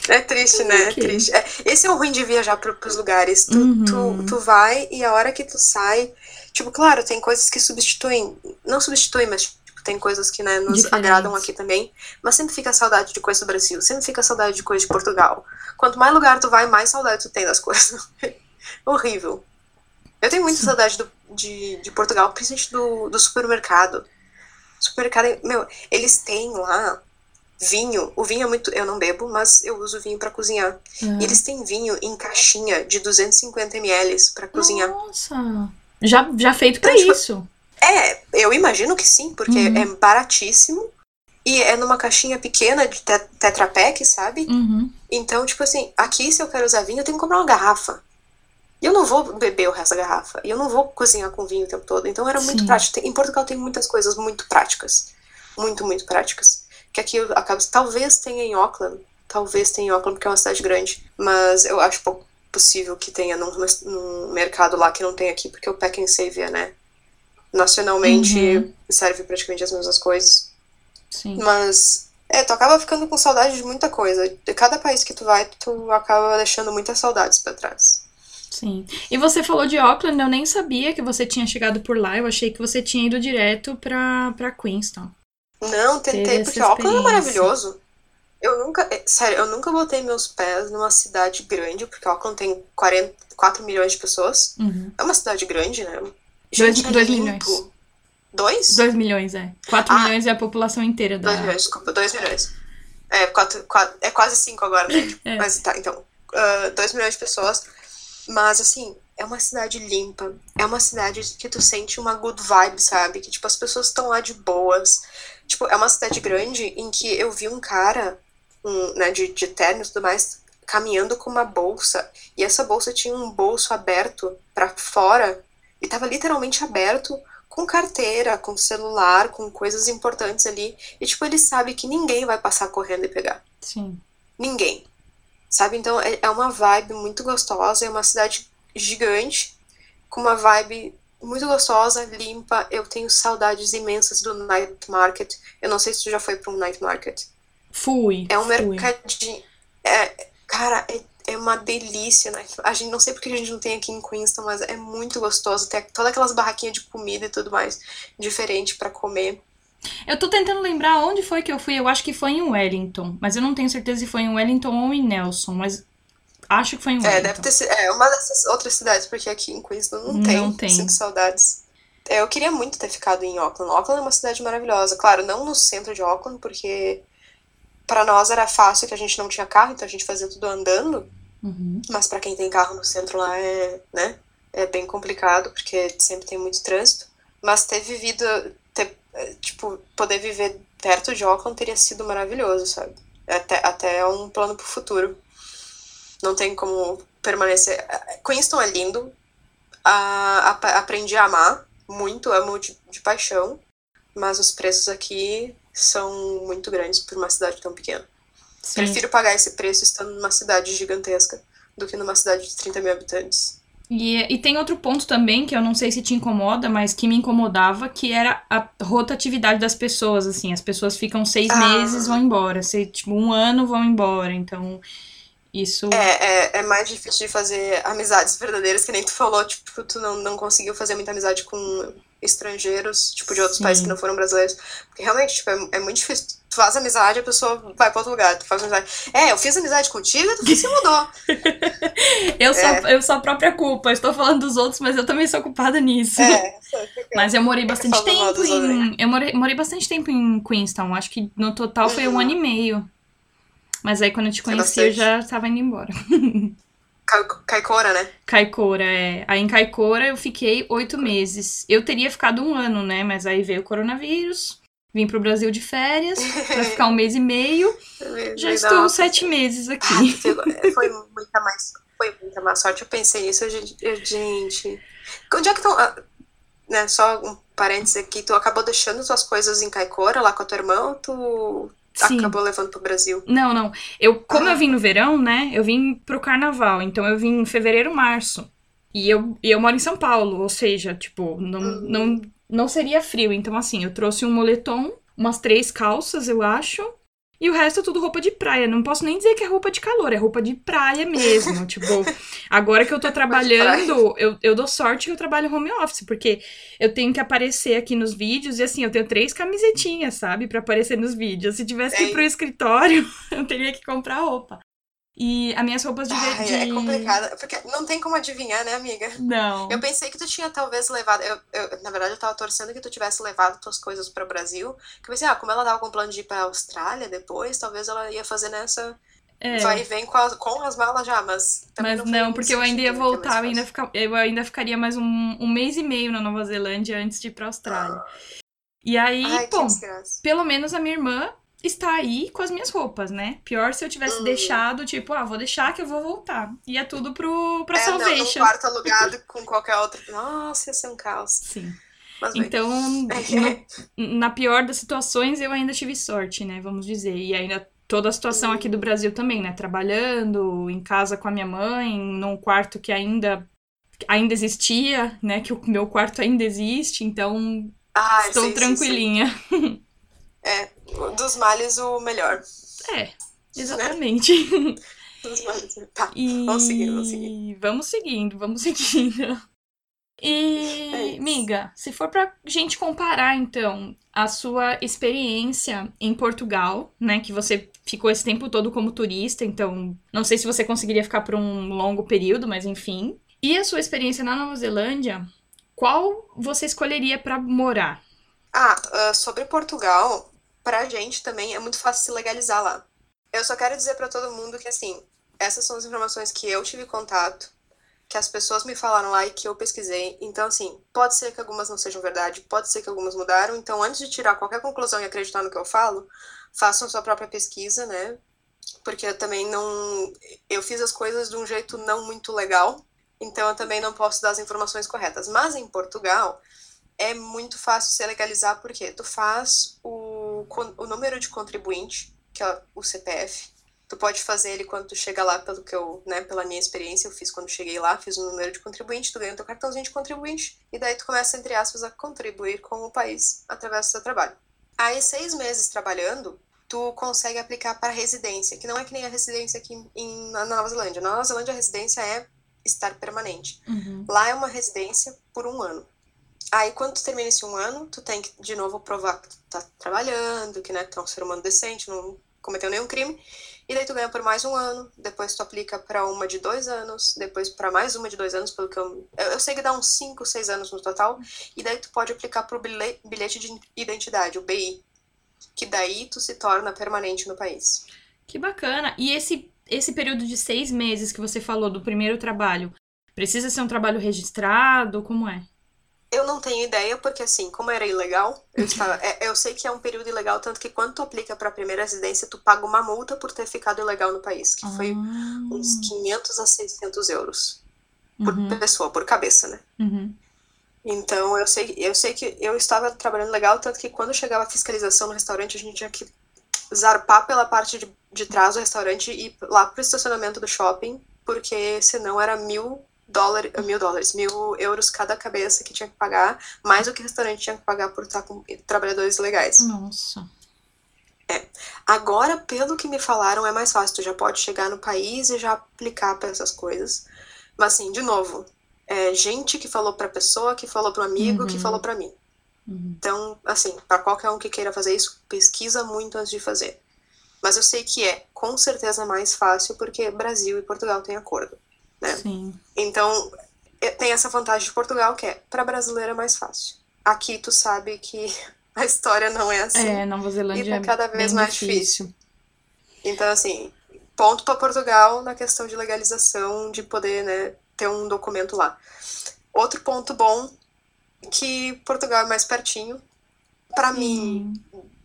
É triste, né? É Ok. triste. É, esse é o ruim de viajar pro, pros lugares. Tu, Uhum. tu, tu vai e a hora que tu sai. Tipo, claro, tem coisas que substituem. Não substituem, mas tipo, tem coisas que né, nos Diferentes. agradam aqui também. Mas sempre fica saudade de coisa do Brasil. Sempre fica saudade de coisa de Portugal. Quanto mais lugar tu vai, mais saudade tu tem das coisas. Horrível. Eu tenho muita saudade do- de, de Portugal, principalmente do, do supermercado. Supermercado, meu, eles têm lá vinho. O vinho é muito. Eu não bebo, mas eu uso vinho pra cozinhar. Ah. E eles têm vinho em caixinha de 250 ml pra cozinhar. Nossa. Já, já feito pra Então, tipo, isso. É, eu imagino que sim, porque Uhum. é baratíssimo. E é numa caixinha pequena de te Tetra Pak, sabe? Uhum. Então, tipo assim, aqui se eu quero usar vinho, eu tenho que comprar uma garrafa. E eu não vou beber o resto da garrafa. E eu não vou cozinhar com vinho o tempo todo. Então era muito Sim. prático. Em Portugal tem muitas coisas muito práticas. Muito, muito práticas. Que aqui eu acabo. Talvez tenha em Auckland. Talvez tenha em Auckland, porque é uma cidade grande. Mas eu acho pouco possível que tenha num, num mercado lá que não tem aqui, porque o Pack and Save é, né? Nacionalmente Uhum. serve praticamente as mesmas coisas. Sim. Mas, é, tu acaba ficando com saudade de muita coisa. De cada país que tu vai, tu acaba deixando muitas saudades pra trás. Sim. E você falou de Auckland, eu nem sabia que você tinha chegado por lá. Eu achei que você tinha ido direto pra, pra Queenstown. Não, tentei, porque Auckland é maravilhoso. Eu nunca, é, sério, eu nunca botei meus pés numa cidade grande, porque Auckland tem 44 milhões de pessoas. Uhum. É uma cidade grande, né? Dois- Gente, é dois milhões. Dois? 2 milhões, é. 4 Ah. milhões é a população inteira da. Dois milhões, desculpa, dois milhões. É, quatro, quatro, é quase cinco agora, né? É. Mas tá, então. ah, dois milhões de pessoas. Mas, assim, é uma cidade limpa. É uma cidade que tu sente uma good vibe, sabe? Que, tipo, as pessoas estão lá de boas. Tipo, é uma cidade grande em que eu vi um cara, um, né, de, de terno e tudo mais, caminhando com uma bolsa. E essa bolsa tinha um bolso aberto pra fora. E tava literalmente aberto com carteira, com celular, com coisas importantes ali. E, tipo, ele sabe que ninguém vai passar correndo e pegar. Sim. Ninguém. Sabe? Então, é é uma vibe muito gostosa. É uma cidade gigante, com uma vibe muito gostosa, limpa. Eu tenho saudades imensas do night market. Eu não sei se tu já foi para um night market. Fui. É um fui. mercadinho. É, cara, é, é uma delícia, né? A gente não sei porque a gente não tem aqui em Queenstown, mas é muito gostoso. Tem todas aquelas barraquinhas de comida e tudo mais diferente para comer. Eu tô tentando lembrar onde foi que eu fui. Eu acho que foi em Wellington. Mas eu não tenho certeza se foi em Wellington ou em Nelson. Mas acho que foi em Wellington. É, deve ter sido. É, uma dessas outras cidades, porque aqui em Queenstown não, Não tem. tem. Sinto saudades. É, eu queria muito ter ficado em Auckland. Auckland é uma cidade maravilhosa. Claro, não no centro de Auckland, porque para nós era fácil que a gente não tinha carro, então a gente fazia tudo andando. Uhum. Mas para quem tem carro no centro lá é, né, é bem complicado, porque sempre tem muito trânsito. Mas ter vivido, ter, é, tipo, tipo, poder viver perto de Auckland teria sido maravilhoso, sabe? Até, até um plano pro futuro. Não tem como permanecer. Queenston é lindo. A, a, aprendi a amar muito, amo de, de paixão. Mas os preços aqui são muito grandes por uma cidade tão pequena. Sim. Prefiro pagar esse preço estando numa cidade gigantesca do que numa cidade de 30 mil habitantes. E, e tem outro ponto também, que eu não sei se te incomoda, mas que me incomodava, que era a rotatividade das pessoas, assim. As pessoas ficam seis ah. meses, vão embora. Se, tipo, um ano, vão embora. Então, isso... É, é, é, mais difícil de fazer amizades verdadeiras, que nem tu falou, tipo, tu não, não conseguiu fazer muita amizade com estrangeiros, tipo, de outros Sim. países que não foram brasileiros. Porque realmente, tipo, é, é, muito difícil. Tu faz amizade, a pessoa vai pra outro lugar. Tu faz amizade. É, eu fiz amizade contigo e tu se mudou. eu, é. sou, eu sou a própria culpa. Estou falando dos outros, mas eu também sou culpada nisso. É, mas eu morei bastante tempo em. Eu morei, morei bastante tempo em Queenstown. Acho que no total foi um ano e meio. Mas aí quando eu te conheci, eu já tava indo embora. Caicora, né? Caicora, é. Aí em Caicora eu fiquei oito meses. Eu teria ficado um ano, né? Mas aí veio o coronavírus. Vim pro Brasil de férias pra ficar um mês e meio. Já estou sete meses aqui. Ah, foi muita mais. Foi muita má sorte. Eu pensei isso, gente. gente. Onde é que estão. Ah, né, só um parênteses aqui, tu acabou deixando tuas coisas em Caicora lá com a tua irmã ou tu Sim. acabou levando pro Brasil. Não, não. Eu, como ah. eu vim no verão, né? Eu vim pro carnaval. Então eu vim em fevereiro, março. E eu, e eu moro em São Paulo, ou seja, tipo, não, uhum. não, não seria frio. Então, assim, eu trouxe um moletom, umas três calças, eu acho. E o resto é tudo roupa de praia. Não posso nem dizer que é roupa de calor, é roupa de praia mesmo. tipo, agora que eu tô trabalhando, eu, eu dou sorte que eu trabalho home office, porque eu tenho que aparecer aqui nos vídeos e assim, eu tenho três camisetinhas, sabe, para aparecer nos vídeos. Se tivesse que ir pro escritório, eu teria que comprar roupa. E as minhas roupas de, Ai, de... É complicado, porque não tem como adivinhar, né, amiga? Não. Eu pensei que tu tinha talvez levado. Eu, eu, na verdade, eu tava torcendo que tu tivesse levado tuas coisas para o Brasil. Que eu pensei, ah, como ela tava com plano de ir pra Austrália depois, talvez ela ia fazer nessa. É. Vai e vem com as, com as malas já, mas. Mas não, não porque eu ainda ia voltar, eu ainda, fica, eu ainda ficaria mais um, um mês e meio na Nova Zelândia antes de ir pra Austrália. Ah. E aí, Ai, bom, pelo menos a minha irmã está aí com as minhas roupas, né? Pior se eu tivesse uhum. deixado, tipo, ah, vou deixar que eu vou voltar. Ia é tudo pro, pra é, Salvation. Não, um quarto alugado com qualquer outro. Nossa, ia ser um caos. Sim. Mas, então, no, na pior das situações, eu ainda tive sorte, né? Vamos dizer. E ainda toda a situação uhum. aqui do Brasil também, né? Trabalhando, em casa com a minha mãe, num quarto que ainda ainda existia, né? Que o meu quarto ainda existe, então ah, estou sim, tranquilinha. Sim, sim. É, dos males o melhor. É, exatamente. Né? dos males. Tá, e... vamos seguir, vamos seguir. Vamos seguindo, vamos seguindo. E, é miga, se for pra gente comparar, então, a sua experiência em Portugal, né, que você ficou esse tempo todo como turista, então não sei se você conseguiria ficar por um longo período, mas enfim. E a sua experiência na Nova Zelândia, qual você escolheria para morar? Ah, uh, sobre Portugal, pra gente também é muito fácil se legalizar lá. Eu só quero dizer para todo mundo que, assim, essas são as informações que eu tive contato, que as pessoas me falaram lá e que eu pesquisei. Então, assim, pode ser que algumas não sejam verdade, pode ser que algumas mudaram. Então, antes de tirar qualquer conclusão e acreditar no que eu falo, façam sua própria pesquisa, né? Porque eu também não. Eu fiz as coisas de um jeito não muito legal, então eu também não posso dar as informações corretas. Mas em Portugal, é muito fácil se legalizar porque tu faz o, o número de contribuinte, que é o CPF. Tu pode fazer ele quando tu chega lá, pelo que eu, né, pela minha experiência, eu fiz quando cheguei lá, fiz o número de contribuinte, tu ganha o teu cartãozinho de contribuinte, e daí tu começa, entre aspas, a contribuir com o país através do seu trabalho. Aí, seis meses trabalhando, tu consegue aplicar para residência, que não é que nem a residência aqui em, na Nova Zelândia. Na Nova Zelândia, a residência é estar permanente. Uhum. Lá é uma residência por um ano. Aí, quando tu termina esse um ano, tu tem que, de novo, provar que tu tá trabalhando, que, né, tu é um ser humano decente, não cometeu nenhum crime. E daí tu ganha por mais um ano, depois tu aplica para uma de dois anos, depois para mais uma de dois anos, pelo que eu... Eu sei que dá uns cinco, seis anos no total. E daí tu pode aplicar pro bilhete de identidade, o BI. Que daí tu se torna permanente no país. Que bacana. E esse, esse período de seis meses que você falou do primeiro trabalho, precisa ser um trabalho registrado? Como é? Eu não tenho ideia, porque assim, como era ilegal, eu, estava, é, eu sei que é um período ilegal, tanto que quando tu aplica para a primeira residência, tu paga uma multa por ter ficado ilegal no país, que foi Ah. uns 500 a 600 euros por Uhum. pessoa, por cabeça, né? Uhum. Então eu sei, eu sei que eu estava trabalhando legal, tanto que quando chegava a fiscalização no restaurante, a gente tinha que zarpar pela parte de, de trás do restaurante e ir lá pro estacionamento do shopping, porque senão era mil dólares, mil dólares, mil euros cada cabeça que tinha que pagar, mais o que o restaurante tinha que pagar por estar com trabalhadores legais. Nossa. Agora, pelo que me falaram, é mais fácil. Tu já pode chegar no país e já aplicar para essas coisas. Mas, assim, de novo, é gente que falou pra pessoa, que falou pro amigo, que Uhum. falou pra mim. Uhum. Então, assim, para qualquer um que queira fazer isso, pesquisa muito antes de fazer. Mas eu sei que é, com certeza, mais fácil porque Brasil e Portugal têm acordo. É. Sim. Então, é- tem essa vantagem de Portugal que é, para brasileiro é mais fácil. Aqui tu sabe que a história não é assim. É, Nova Zelândia E tá é cada vez bem mais difícil. Então, assim, ponto para Portugal na questão de legalização, de poder, né, ter um documento lá. Outro ponto bom, que Portugal é mais pertinho. Para mim,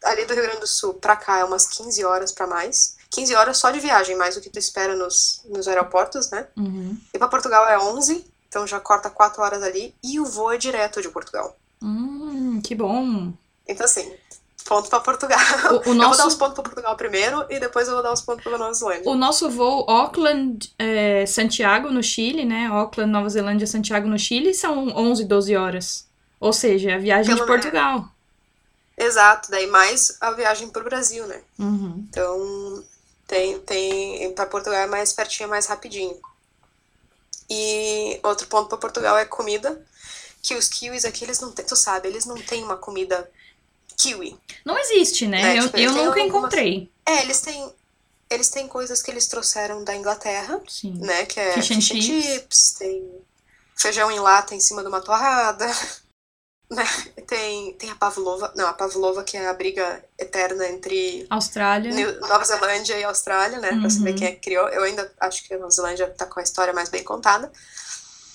ali do Rio Grande do Sul pra cá é umas 15 horas pra mais. 15 horas só de viagem, mais do que tu espera nos, nos aeroportos, né? Uhum. E pra Portugal é 11, então já corta 4 horas ali. E o voo é direto de Portugal. Hum, que bom. Então, assim, ponto pra Portugal. O, o Eu vou dar os nosso, pontos pra Portugal primeiro e depois eu vou dar os pontos pra Nova Zelândia. o nosso voo Auckland, é, Santiago, no Chile, né? Auckland, Nova Zelândia, Santiago, no Chile, são 11, 12 horas. Ou seja, a viagem Pelo de Portugal. Exato, daí mais a viagem pro Brasil, né? Uhum. Então, tem, tem para Portugal é mais pertinho, mais rapidinho. E outro ponto para Portugal é comida, que os kiwis aqui eles não têm, tu sabe, eles não têm uma comida kiwi. Não existe, né? É, eu tipo, eu nunca algumas- encontrei. É, eles têm eles têm coisas que eles trouxeram da Inglaterra, Sim. né, que é Fish and fish and chips. chips, tem feijão em lata em cima de uma torrada, né? Tem tem a pavlova, não, a pavlova que é a briga eterna entre Austrália. Nova Zelândia e Austrália, né? Pra saber Uhum. quem é que criou. Eu ainda acho que a Nova Zelândia tá com a história mais bem contada.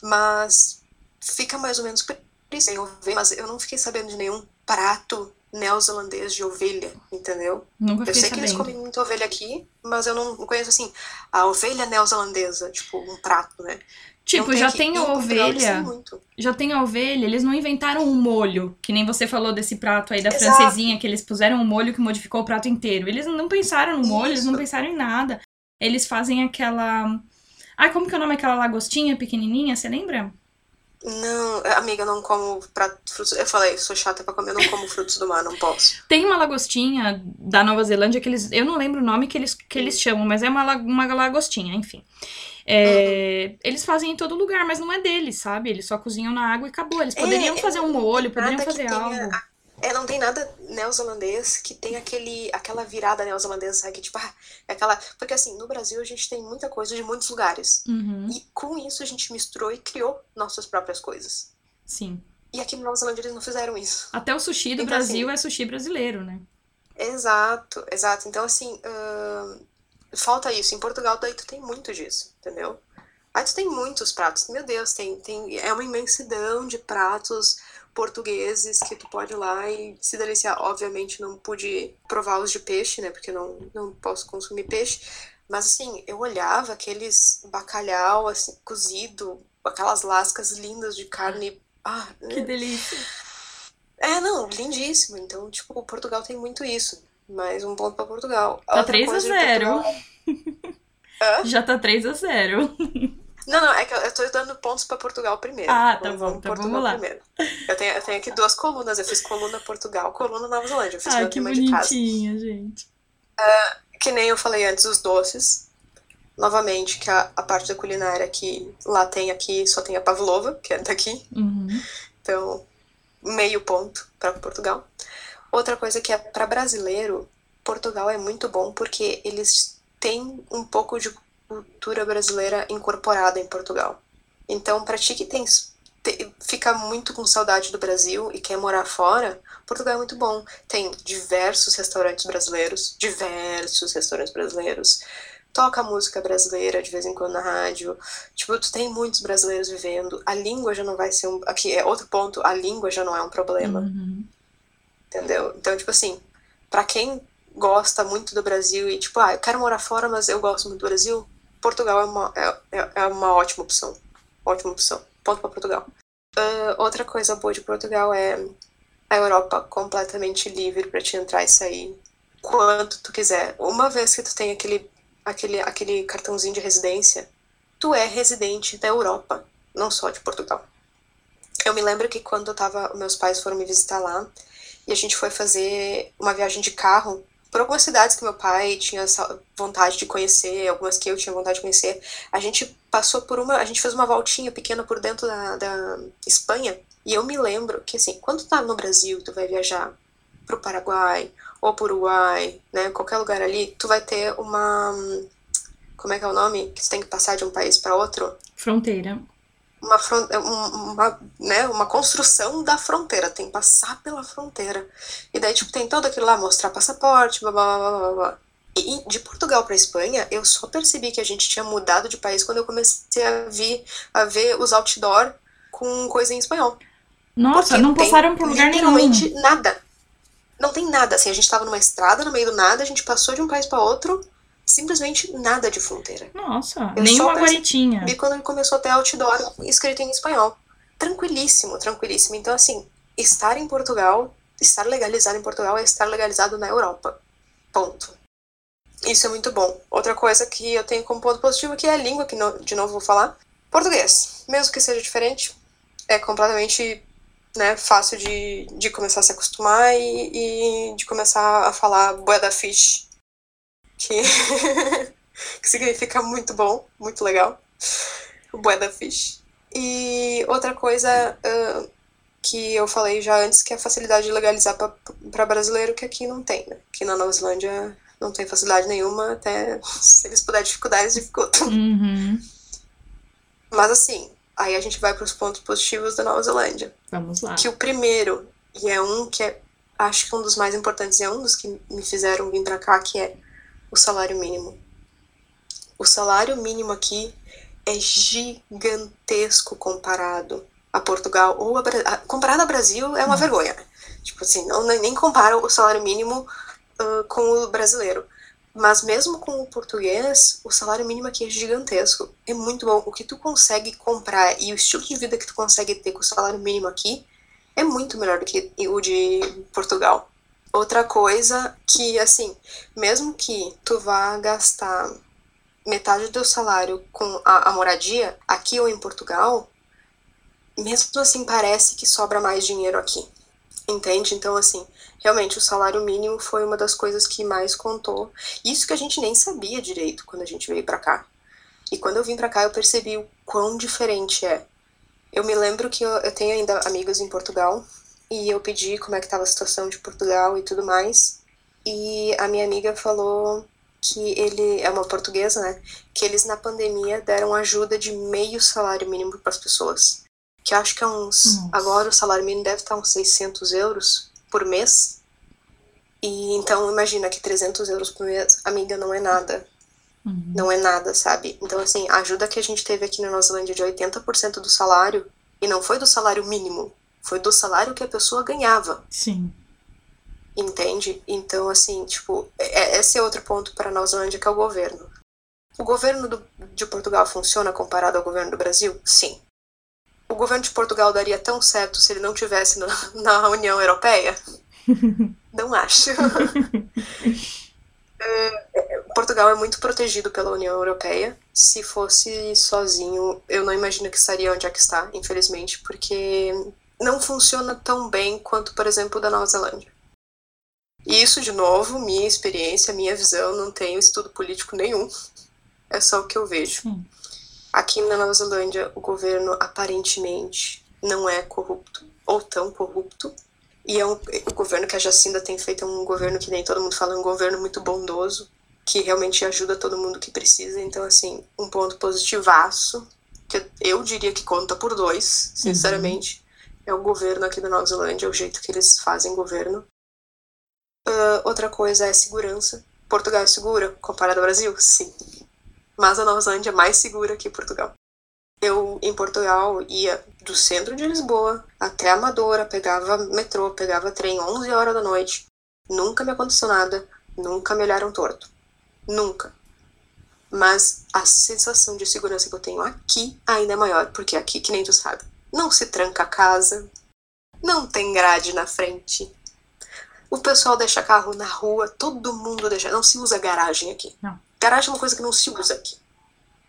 Mas fica mais ou menos por isso. Mas eu não fiquei sabendo de nenhum prato neozelandês de ovelha, entendeu? Nunca Eu sei que eles sabendo. comem muita ovelha aqui, mas eu não conheço assim a ovelha neozelandesa, tipo um prato, né? Tipo, Não já tem a ovelha. Já tem a ovelha, eles não inventaram um molho, que nem você falou desse prato aí da Exato. francesinha, que eles puseram um molho que modificou o prato inteiro. Eles não pensaram no molho, eles não Isso. pensaram em nada. Eles fazem aquela. Ai, como que é o nome daquela lagostinha pequenininha, você lembra? Não, amiga, eu não como prato frutos. Eu falei, sou chata pra comer, eu não como frutos do mar, não posso. Tem uma lagostinha da Nova Zelândia que eles. Eu não lembro o nome que eles, que eles chamam, mas é uma, uma lagostinha, enfim. É, Eles fazem em todo lugar, mas não é deles, sabe? Eles só cozinham na água e acabou. Eles poderiam é, fazer um molho, poderiam fazer algo. É, não tem nada neozelandês que tem aquele, aquela virada neozelandesa, sabe? Que tipo, ah, é aquela. Porque assim, no Brasil a gente tem muita coisa de muitos lugares. Uhum, E com isso a gente misturou e criou nossas próprias coisas. sim. E aqui no Nova Zelândia eles não fizeram isso. Até o sushi do Então, Brasil assim, é sushi brasileiro, né? Exato, exato. Então, assim, ahn, falta isso. Em Portugal, daí tu tem muito disso, entendeu? Aí tu tem muitos pratos. Meu Deus, tem, tem, é uma imensidão de pratos portugueses que tu pode ir lá e se deliciar. Obviamente, não pude provar os de peixe, né? Porque não, não posso consumir peixe. Mas, assim, eu olhava aqueles bacalhau, assim, cozido, aquelas lascas lindas de carne. Ah, Que delícia. é, não, lindíssimo. Então, tipo, Portugal tem muito isso. Mais um ponto pra Portugal. Tá Outra 3 a coisa de 0. Portugal-? Já tá 3 a 0. Não, não, é que eu, eu tô dando pontos pra Portugal primeiro. Ah, tá bom, então Portugal vamos lá. primeiro. Eu tenho, eu tenho aqui duas colunas. Eu fiz coluna Portugal, coluna Nova Zelândia. Eu fiz meu que bonitinha, gente. Que nem eu falei antes, os doces. Novamente, que a, a parte da culinária que lá tem aqui, só tem a pavlova, que é daqui. Uhum. Então, meio ponto para Portugal. Outra coisa que é para brasileiro, Portugal é muito bom porque eles têm um pouco de cultura brasileira incorporada em Portugal. Então, para ti que tem, te- fica muito com saudade do Brasil e quer morar fora, Portugal é muito bom. Tem diversos restaurantes brasileiros, diversos restaurantes brasileiros. toca música brasileira de vez em quando na rádio. Tipo, tu tem muitos brasileiros vivendo. A língua já não vai ser um. Aqui é outro ponto, a língua já não é um problema. Uhum. Entendeu? Então, tipo assim, para quem gosta muito do Brasil e, tipo, ah, eu quero morar fora, mas eu gosto muito do Brasil, Portugal é uma, é, é, é uma ótima opção. Ótima opção. Ponto para Portugal. Uh, outra coisa boa de Portugal é a Europa completamente livre para te entrar e sair quanto tu quiser. Uma vez que tu tem aquele, aquele, aquele cartãozinho de residência, tu é residente da Europa, não só de Portugal. Eu me lembro que quando eu tava, meus pais foram me visitar lá e a gente foi fazer uma viagem de carro por algumas cidades que meu pai tinha vontade de conhecer, algumas que eu tinha vontade de conhecer. A gente passou por uma, a gente fez uma voltinha pequena por dentro da, da Espanha. E eu me lembro que assim, quando tu tá no Brasil, tu vai viajar pro Paraguai ou pro Uruguai, né, qualquer lugar ali, tu vai ter uma como é que é o nome? Que tu tem que passar de um país para outro? Fronteira uma, é uma, né, uma construção da fronteira, tem que passar pela fronteira. E daí, tipo, tem todo aquilo lá, mostrar passaporte, blá blá blá blá blá. E de Portugal para Espanha, eu só percebi que a gente tinha mudado de país quando eu comecei a, vir, a ver os outdoor com coisa em espanhol. Nossa, Porque não passaram por lugar literalmente nenhum. nada. Não tem nada, assim, a gente tava numa estrada no meio do nada, a gente passou de um país para outro, simplesmente nada de fronteira. Nossa, eu nenhuma guaritinha. Vi quando ele começou a ter outdoor escrito em espanhol. Tranquilíssimo, tranquilíssimo. Então, assim, estar em Portugal, estar legalizado em Portugal é estar legalizado na Europa. Ponto. Isso é muito bom. Outra coisa que eu tenho como ponto positivo que é a língua, que de novo vou falar. Português. Mesmo que seja diferente, é completamente né, fácil de, de começar a se acostumar e, e de começar a falar bué da fish que, que significa muito bom, muito legal. O Buena Fish. E outra coisa uh, que eu falei já antes, que é a facilidade de legalizar para brasileiro, que aqui não tem, né? Aqui na Nova Zelândia não tem facilidade nenhuma, até se eles puderem dificuldade, eles dificultam. Uhum. Mas assim, aí a gente vai para os pontos positivos da Nova Zelândia. Vamos lá. Que o primeiro, e é um que é, acho que um dos mais importantes, e é um dos que me fizeram vir para cá, que é o salário mínimo. O salário mínimo aqui é gigantesco comparado a Portugal ou a, a comparado ao Brasil é uma vergonha. Tipo assim, não nem compara o salário mínimo uh, com o brasileiro. Mas mesmo com o português, o salário mínimo aqui é gigantesco. É muito bom. O que tu consegue comprar e o estilo de vida que tu consegue ter com o salário mínimo aqui é muito melhor do que o de Portugal. Outra coisa que, assim, mesmo que tu vá gastar metade do salário com a, a moradia, aqui ou em Portugal, mesmo assim parece que sobra mais dinheiro aqui. Entende? Então, assim, realmente o salário mínimo foi uma das coisas que mais contou. Isso que a gente nem sabia direito quando a gente veio para cá. E quando eu vim para cá, eu percebi o quão diferente é. Eu me lembro que eu, eu tenho ainda amigos em Portugal e eu pedi como é que estava a situação de Portugal e tudo mais. E a minha amiga falou que ele é uma portuguesa, né? Que eles na pandemia deram ajuda de meio salário mínimo para as pessoas. Que acho que é uns. Nossa. Agora o salário mínimo deve estar uns 600 euros por mês. E então imagina que 300 euros por mês, amiga, não é nada. Uhum. Não é nada, sabe? Então, assim, a ajuda que a gente teve aqui na Nova Zelândia de 80% do salário, e não foi do salário mínimo, foi do salário que a pessoa ganhava. Sim. Entende? Então, assim, tipo, é, é esse é outro ponto para a Nova Zelândia, que é o governo. O governo do, de Portugal funciona comparado ao governo do Brasil? Sim. O governo de Portugal daria tão certo se ele não tivesse na, na União Europeia? não acho. É, Portugal é muito protegido pela União Europeia. Se fosse sozinho, eu não imagino que estaria onde é que está, infelizmente, porque não funciona tão bem quanto, por exemplo, da Nova Zelândia. E isso, de novo, minha experiência, minha visão, não tenho estudo político nenhum. É só o que eu vejo. Sim. Aqui na Nova Zelândia, o governo aparentemente não é corrupto, ou tão corrupto. E é um, o governo que a Jacinda tem feito é um governo que nem todo mundo fala, é um governo muito bondoso, que realmente ajuda todo mundo que precisa. Então, assim, um ponto positivaço, que eu diria que conta por dois, sinceramente, é o governo aqui da Nova Zelândia, é o jeito que eles fazem governo. Uh, outra coisa é segurança. Portugal é seguro comparado ao Brasil? Sim. Mas a Nova Zelândia é mais segura que Portugal. Eu, em Portugal, ia do centro de Lisboa até Amadora, pegava metrô, pegava trem 11 horas da noite. Nunca me aconteceu nada, nunca me olharam torto. Nunca. Mas a sensação de segurança que eu tenho aqui ainda é maior, porque aqui, que nem tu sabe, não se tranca a casa, não tem grade na frente. O pessoal deixa carro na rua, todo mundo deixa. Não se usa garagem aqui. Não. Garagem é uma coisa que não se usa aqui.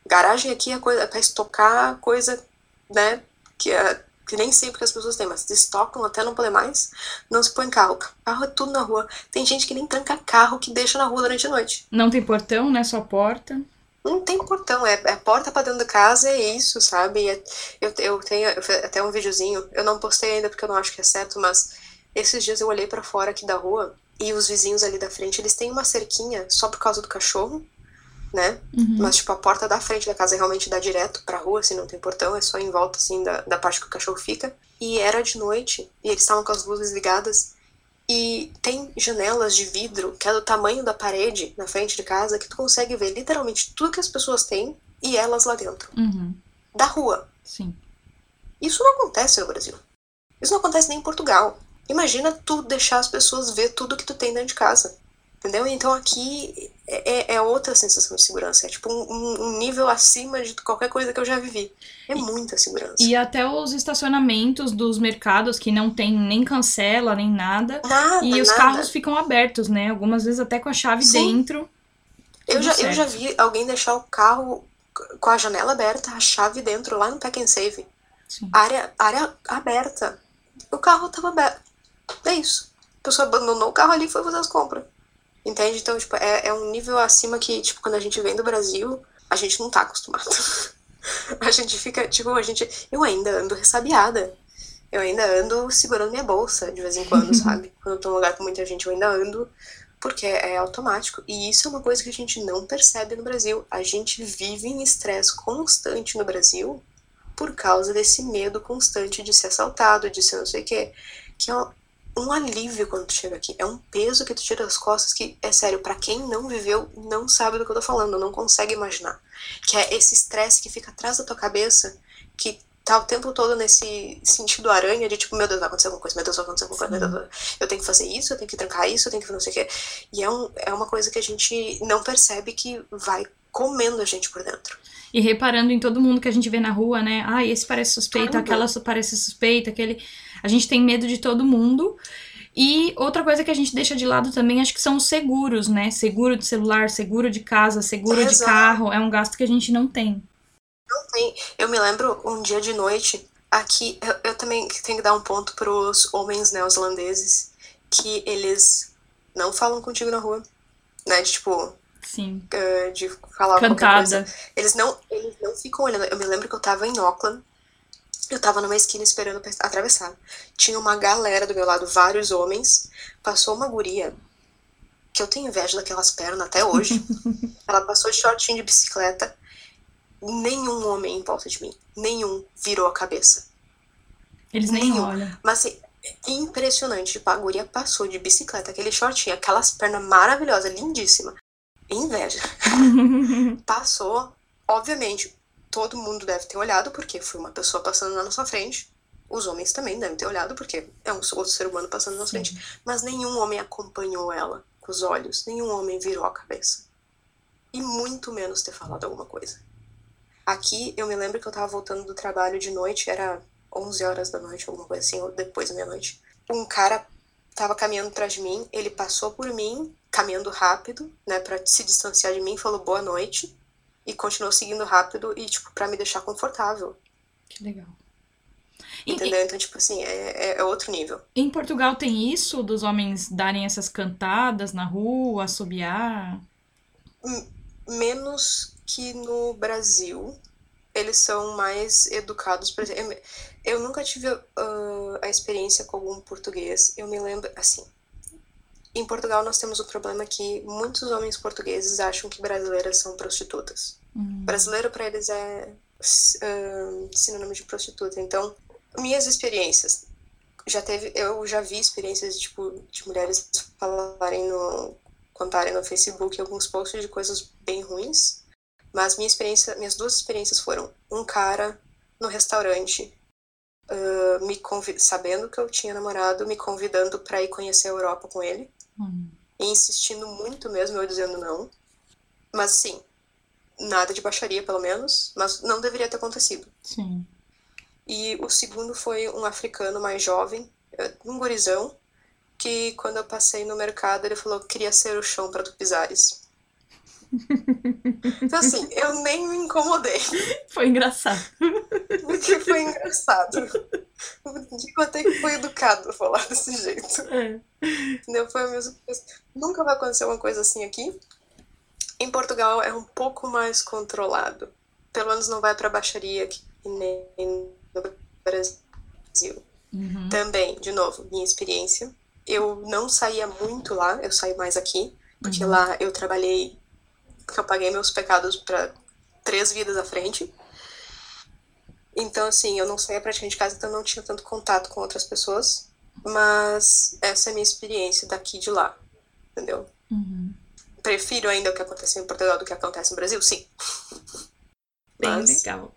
Garagem aqui é coisa para estocar coisa, né? Que, é, que nem sempre que as pessoas têm, mas estocam até não poder mais. Não se põe carro. Carro é tudo na rua. Tem gente que nem tranca carro que deixa na rua durante a noite. Não tem portão, né? Só porta. Não tem portão, é, é porta pra dentro da casa, é isso, sabe? É, eu, eu tenho eu, até um videozinho, eu não postei ainda porque eu não acho que é certo, mas esses dias eu olhei para fora aqui da rua e os vizinhos ali da frente, eles têm uma cerquinha só por causa do cachorro, né? Uhum. Mas, tipo, a porta da frente da casa realmente dá direto pra rua, assim, não tem portão, é só em volta, assim, da, da parte que o cachorro fica. E era de noite, e eles estavam com as luzes ligadas, e tem janelas de vidro que é do tamanho da parede na frente de casa que tu consegue ver literalmente tudo que as pessoas têm e elas lá dentro. Uhum. Da rua. Sim. Isso não acontece no Brasil. Isso não acontece nem em Portugal. Imagina tu deixar as pessoas ver tudo que tu tem dentro de casa. Entendeu? Então aqui é, é outra sensação de segurança. É tipo um, um, nível acima de qualquer coisa que eu já vivi. É muita segurança. E até os estacionamentos dos mercados que não tem nem cancela, nem nada. Nada, e os nada. carros ficam abertos, né? Algumas vezes até com a chave Sim. dentro. Eu já, eu já vi alguém deixar o carro com a janela aberta, a chave dentro, lá no Pack and Save. Sim. Área, área aberta. O carro tava aberto. É isso. A pessoa abandonou o carro ali e foi fazer as compras. Entende? Então, tipo, é, é um nível acima que, tipo, quando a gente vem do Brasil, a gente não tá acostumado. a gente fica, tipo, a gente. Eu ainda ando ressabiada. Eu ainda ando segurando minha bolsa de vez em quando, sabe? Quando eu tô num lugar com muita gente, eu ainda ando porque é automático. E isso é uma coisa que a gente não percebe no Brasil. A gente vive em estresse constante no Brasil por causa desse medo constante de ser assaltado, de ser não sei o quê. Que é um, alívio quando tu chega aqui. É um peso que tu tira das costas que, é sério, pra quem não viveu, não sabe do que eu tô falando, não consegue imaginar. Que é esse estresse que fica atrás da tua cabeça, que tá o tempo todo nesse sentido aranha de tipo, meu Deus, vai acontecer alguma coisa, meu Deus, vai acontecer alguma coisa, meu Deus, eu tenho que fazer isso, eu tenho que trancar isso, eu tenho que não sei o quê. E é, um, é uma coisa que a gente não percebe que vai comendo a gente por dentro. E reparando em todo mundo que a gente vê na rua, né? Ah, esse parece suspeito, aquela parece suspeita, aquele. A gente tem medo de todo mundo. E outra coisa que a gente deixa de lado também, acho que são os seguros, né? Seguro de celular, seguro de casa, seguro de Exato. carro. É um gasto que a gente não tem. Não tem. Eu me lembro um dia de noite, aqui, eu, eu também tenho que dar um ponto pros homens neozelandeses, que eles não falam contigo na rua, né? De, tipo, Sim. eh, de falar. Cantada. Eles não, eles não ficam olhando. Eu me lembro que eu tava em Auckland, eu tava numa esquina esperando atravessar. Tinha uma galera do meu lado, vários homens. Passou uma guria, que eu tenho inveja daquelas pernas até hoje. Ela passou de shortinho de bicicleta. Nenhum homem em volta de mim, nenhum virou a cabeça. Eles nem Nenhum. olham. Mas assim, impressionante. Tipo, a guria passou de bicicleta, aquele shortinho, aquelas pernas maravilhosas, lindíssima. Inveja. Passou, obviamente, todo mundo deve ter olhado, porque foi uma pessoa passando na nossa frente. Os homens também devem ter olhado, porque é um outro ser humano passando na nossa frente. Mas nenhum homem acompanhou ela com os olhos, nenhum homem virou a cabeça. E muito menos ter falado alguma coisa. Aqui, eu me lembro que eu tava voltando do trabalho de noite, era 11 horas da noite, alguma coisa assim, ou depois da meia-noite. Um cara tava caminhando atrás de mim, ele passou por mim, caminhando rápido, né, pra se distanciar de mim, falou boa noite, e continuou seguindo rápido, e, tipo, pra me deixar confortável, Que legal. Entendeu? Então, tipo assim, é, é- é outro nível. em Portugal tem isso dos homens darem essas cantadas na rua, assobiar? Menos que no Brasil, eles são mais educados. Por exemplo, eu, nunca tive ah, a experiência com algum português. Eu me lembro, assim, em Portugal nós temos o problema que muitos homens portugueses acham que brasileiras são prostitutas. Hum. Brasileiro para eles é ah, sinônimo de prostituta. Então, minhas experiências já teve, eu já vi experiências tipo de mulheres falarem no contarem no Facebook alguns posts de coisas bem ruins, mas minha experiência, minhas duas experiências foram um cara no restaurante uh, me sabendo que eu tinha namorado, me convidando para ir conhecer a Europa com ele. Hum. E insistindo muito mesmo, eu dizendo não. Mas sim, nada de baixaria, pelo menos, mas não deveria ter acontecido. Sim. E o segundo foi um africano mais jovem, eh, um gurizão, que quando eu passei no mercado, ele falou que queria ser o chão para tu pisares. Então, assim, eu nem me incomodei. Foi engraçado. Porque foi engraçado. Digo até que foi educado falar desse jeito. É. Entendeu? Foi a mesma coisa. Nunca vai acontecer uma coisa assim aqui. Em Portugal é um pouco mais controlado. Pelo menos não vai pra baixaria que nem no Brasil. Uhum. Também, de novo, minha experiência. Eu não saía muito lá, eu saí mais aqui, porque uhum. lá eu trabalhei que eu paguei meus pecados para três vidas à frente. Então, assim, eu não saía praticamente de casa, então não tinha tanto contato com outras pessoas. Mas essa é a minha experiência daqui e de lá, entendeu? Uhum. Prefiro ainda o que acontece em Portugal do que acontece no Brasil? Sim. Bem mas, legal.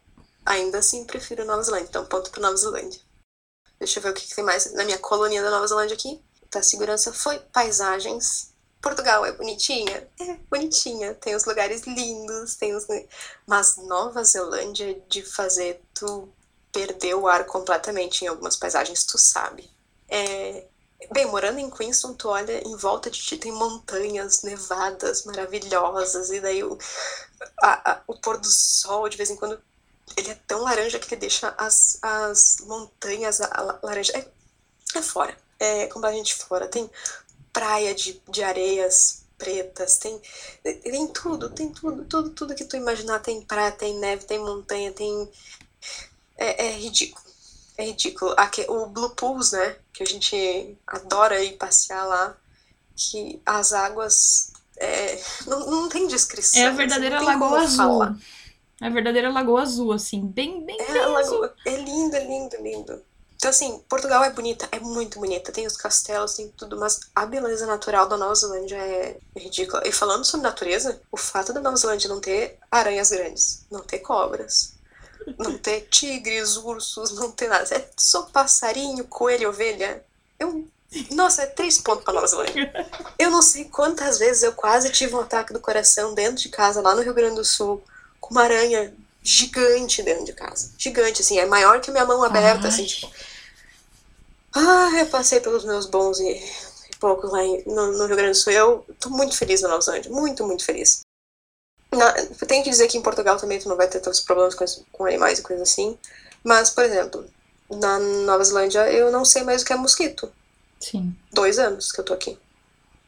Ainda assim, prefiro Nova Zelândia. Então, ponto para Nova Zelândia. Deixa eu ver o que, que tem mais na minha colonia da Nova Zelândia aqui. Tá, segurança foi paisagens, Portugal é bonitinha? É, bonitinha. Tem os lugares lindos, tem os... Mas Nova Zelândia, de fazer tu perder o ar completamente em algumas paisagens, tu sabe. É... Bem, morando em Queenstown, tu olha em volta de ti tem montanhas nevadas maravilhosas, e daí o, a, a, o pôr do sol, de vez em quando, ele é tão laranja que ele deixa as, as montanhas a, laranja. É, é fora, é completamente fora. Tem praia de, de areias pretas, tem, tem tudo, tem tudo, tudo, tudo que tu imaginar. Tem praia, tem neve, tem montanha, tem. É, é ridículo. É ridículo. Aqui, o Blue Pools, né? Que a gente adora ir passear lá, que as águas. É, não, não tem descrição. É a verdadeira Lagoa Azul. Falar. É a verdadeira Lagoa Azul, assim, bem, bem, é bem lagoa, É lindo, lindo, lindo. Então, assim, Portugal é bonita, é muito bonita. Tem os castelos, tem tudo, mas a beleza natural da Nova Zelândia é ridícula. E falando sobre natureza, o fato da Nova Zelândia não ter aranhas grandes, não ter cobras, não ter tigres, ursos, não ter nada. É só passarinho, coelho, ovelha. Eu. Nossa, é três pontos pra Nova Zelândia. Eu não sei quantas vezes eu quase tive um ataque do coração dentro de casa, lá no Rio Grande do Sul, com uma aranha gigante dentro de casa. Gigante, assim, é maior que minha mão aberta, Ai. assim, tipo. Ah, eu passei pelos meus bons e, e poucos lá em, no, no, Rio Grande do Sul. Eu tô muito feliz na Nova Zelândia, muito, muito feliz. Na, tem que dizer que em Portugal também tu não vai ter tantos problemas com, com animais e coisas assim. Mas, por exemplo, na Nova Zelândia eu não sei mais o que é mosquito. Sim. Dois anos que eu tô aqui.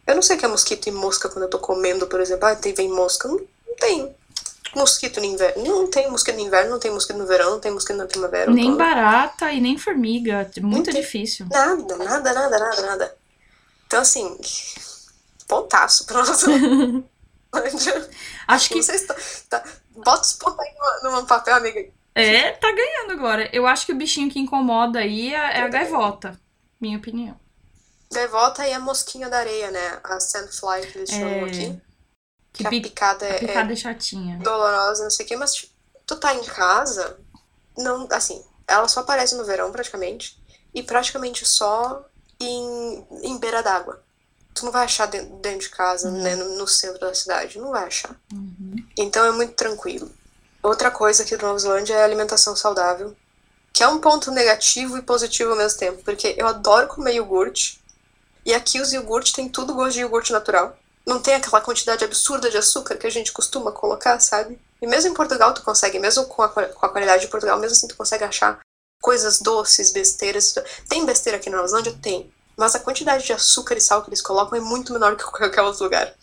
Eu não sei o que é mosquito e mosca quando eu tô comendo, por exemplo. Ah, tem, vem mosca. Não, não tem. Mosquito no inverno. Não tem mosquito no inverno, não tem mosquito no verão, não tem mosquito na primavera. Nem barata e nem formiga. Muito difícil. Nada, nada, nada, nada, nada. Então, assim, pontaço pra nossa. Acho que. Tá, tá... Bota os pontos aí num papel, amiga. É, tá ganhando agora. Eu acho que o bichinho que incomoda aí é, é a gaivota. Minha opinião. Gaivota e a mosquinha da areia, né? A sandfly que eles chamam é... aqui. Que, a picada, a picada é, é, chatinha. Dolorosa, não sei o quê, mas tipo, tu tá em casa, não, assim, ela só aparece no verão praticamente, e praticamente só em, em beira d'água. Tu não vai achar dentro, dentro de casa, uhum. né, no, no, centro da cidade, não vai achar. Uhum. Então é muito tranquilo. Outra coisa aqui do Nova Zelândia é a alimentação saudável, que é um ponto negativo e positivo ao mesmo tempo, porque eu adoro comer iogurte, e aqui os iogurtes têm tudo gosto de iogurte natural não tem aquela quantidade absurda de açúcar que a gente costuma colocar, sabe? E mesmo em Portugal tu consegue, mesmo com a, com a qualidade de Portugal, mesmo assim tu consegue achar coisas doces, besteiras. Tem besteira aqui na Nova Zelândia? Tem. Mas a quantidade de açúcar e sal que eles colocam é muito menor que qualquer outro lugar.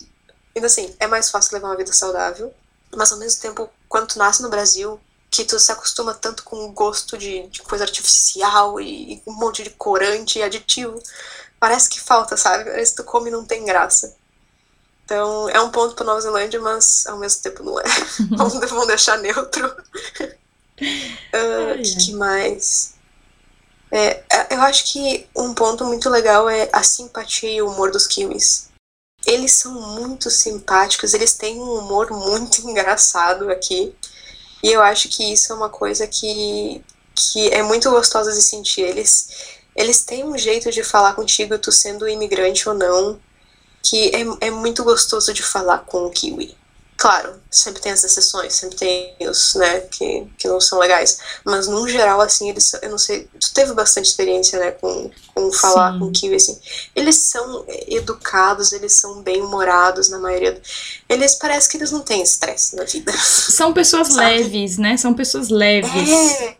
Então assim, é mais fácil levar uma vida saudável, mas ao mesmo tempo, quando tu nasce no Brasil, que tu se acostuma tanto com o gosto de, de coisa artificial e, e, um monte de corante e aditivo, parece que falta, sabe? Parece que tu come e não tem graça. Então, é um ponto para Nova Zelândia, mas ao mesmo tempo não é. Vamos deixar neutro. O uh, que, que, mais? É, é, eu acho que um ponto muito legal é a simpatia e o humor dos kiwis. eles são muito simpáticos, eles têm um humor muito engraçado aqui. E eu acho que isso é uma coisa que, que é muito gostosa de sentir. Eles, eles têm um jeito de falar contigo, tu sendo imigrante ou não, que é, é muito gostoso de falar com o Kiwi. Claro, sempre tem as exceções, sempre tem os, né, que, que não são legais. Mas, no geral, assim, eles eu não sei, tu teve bastante experiência, né, com, com falar Sim. com o Kiwi, assim. Eles são educados, eles são bem-humorados na maioria. Eles, parece que eles não têm estresse na vida. São pessoas leves, né, são pessoas leves. É.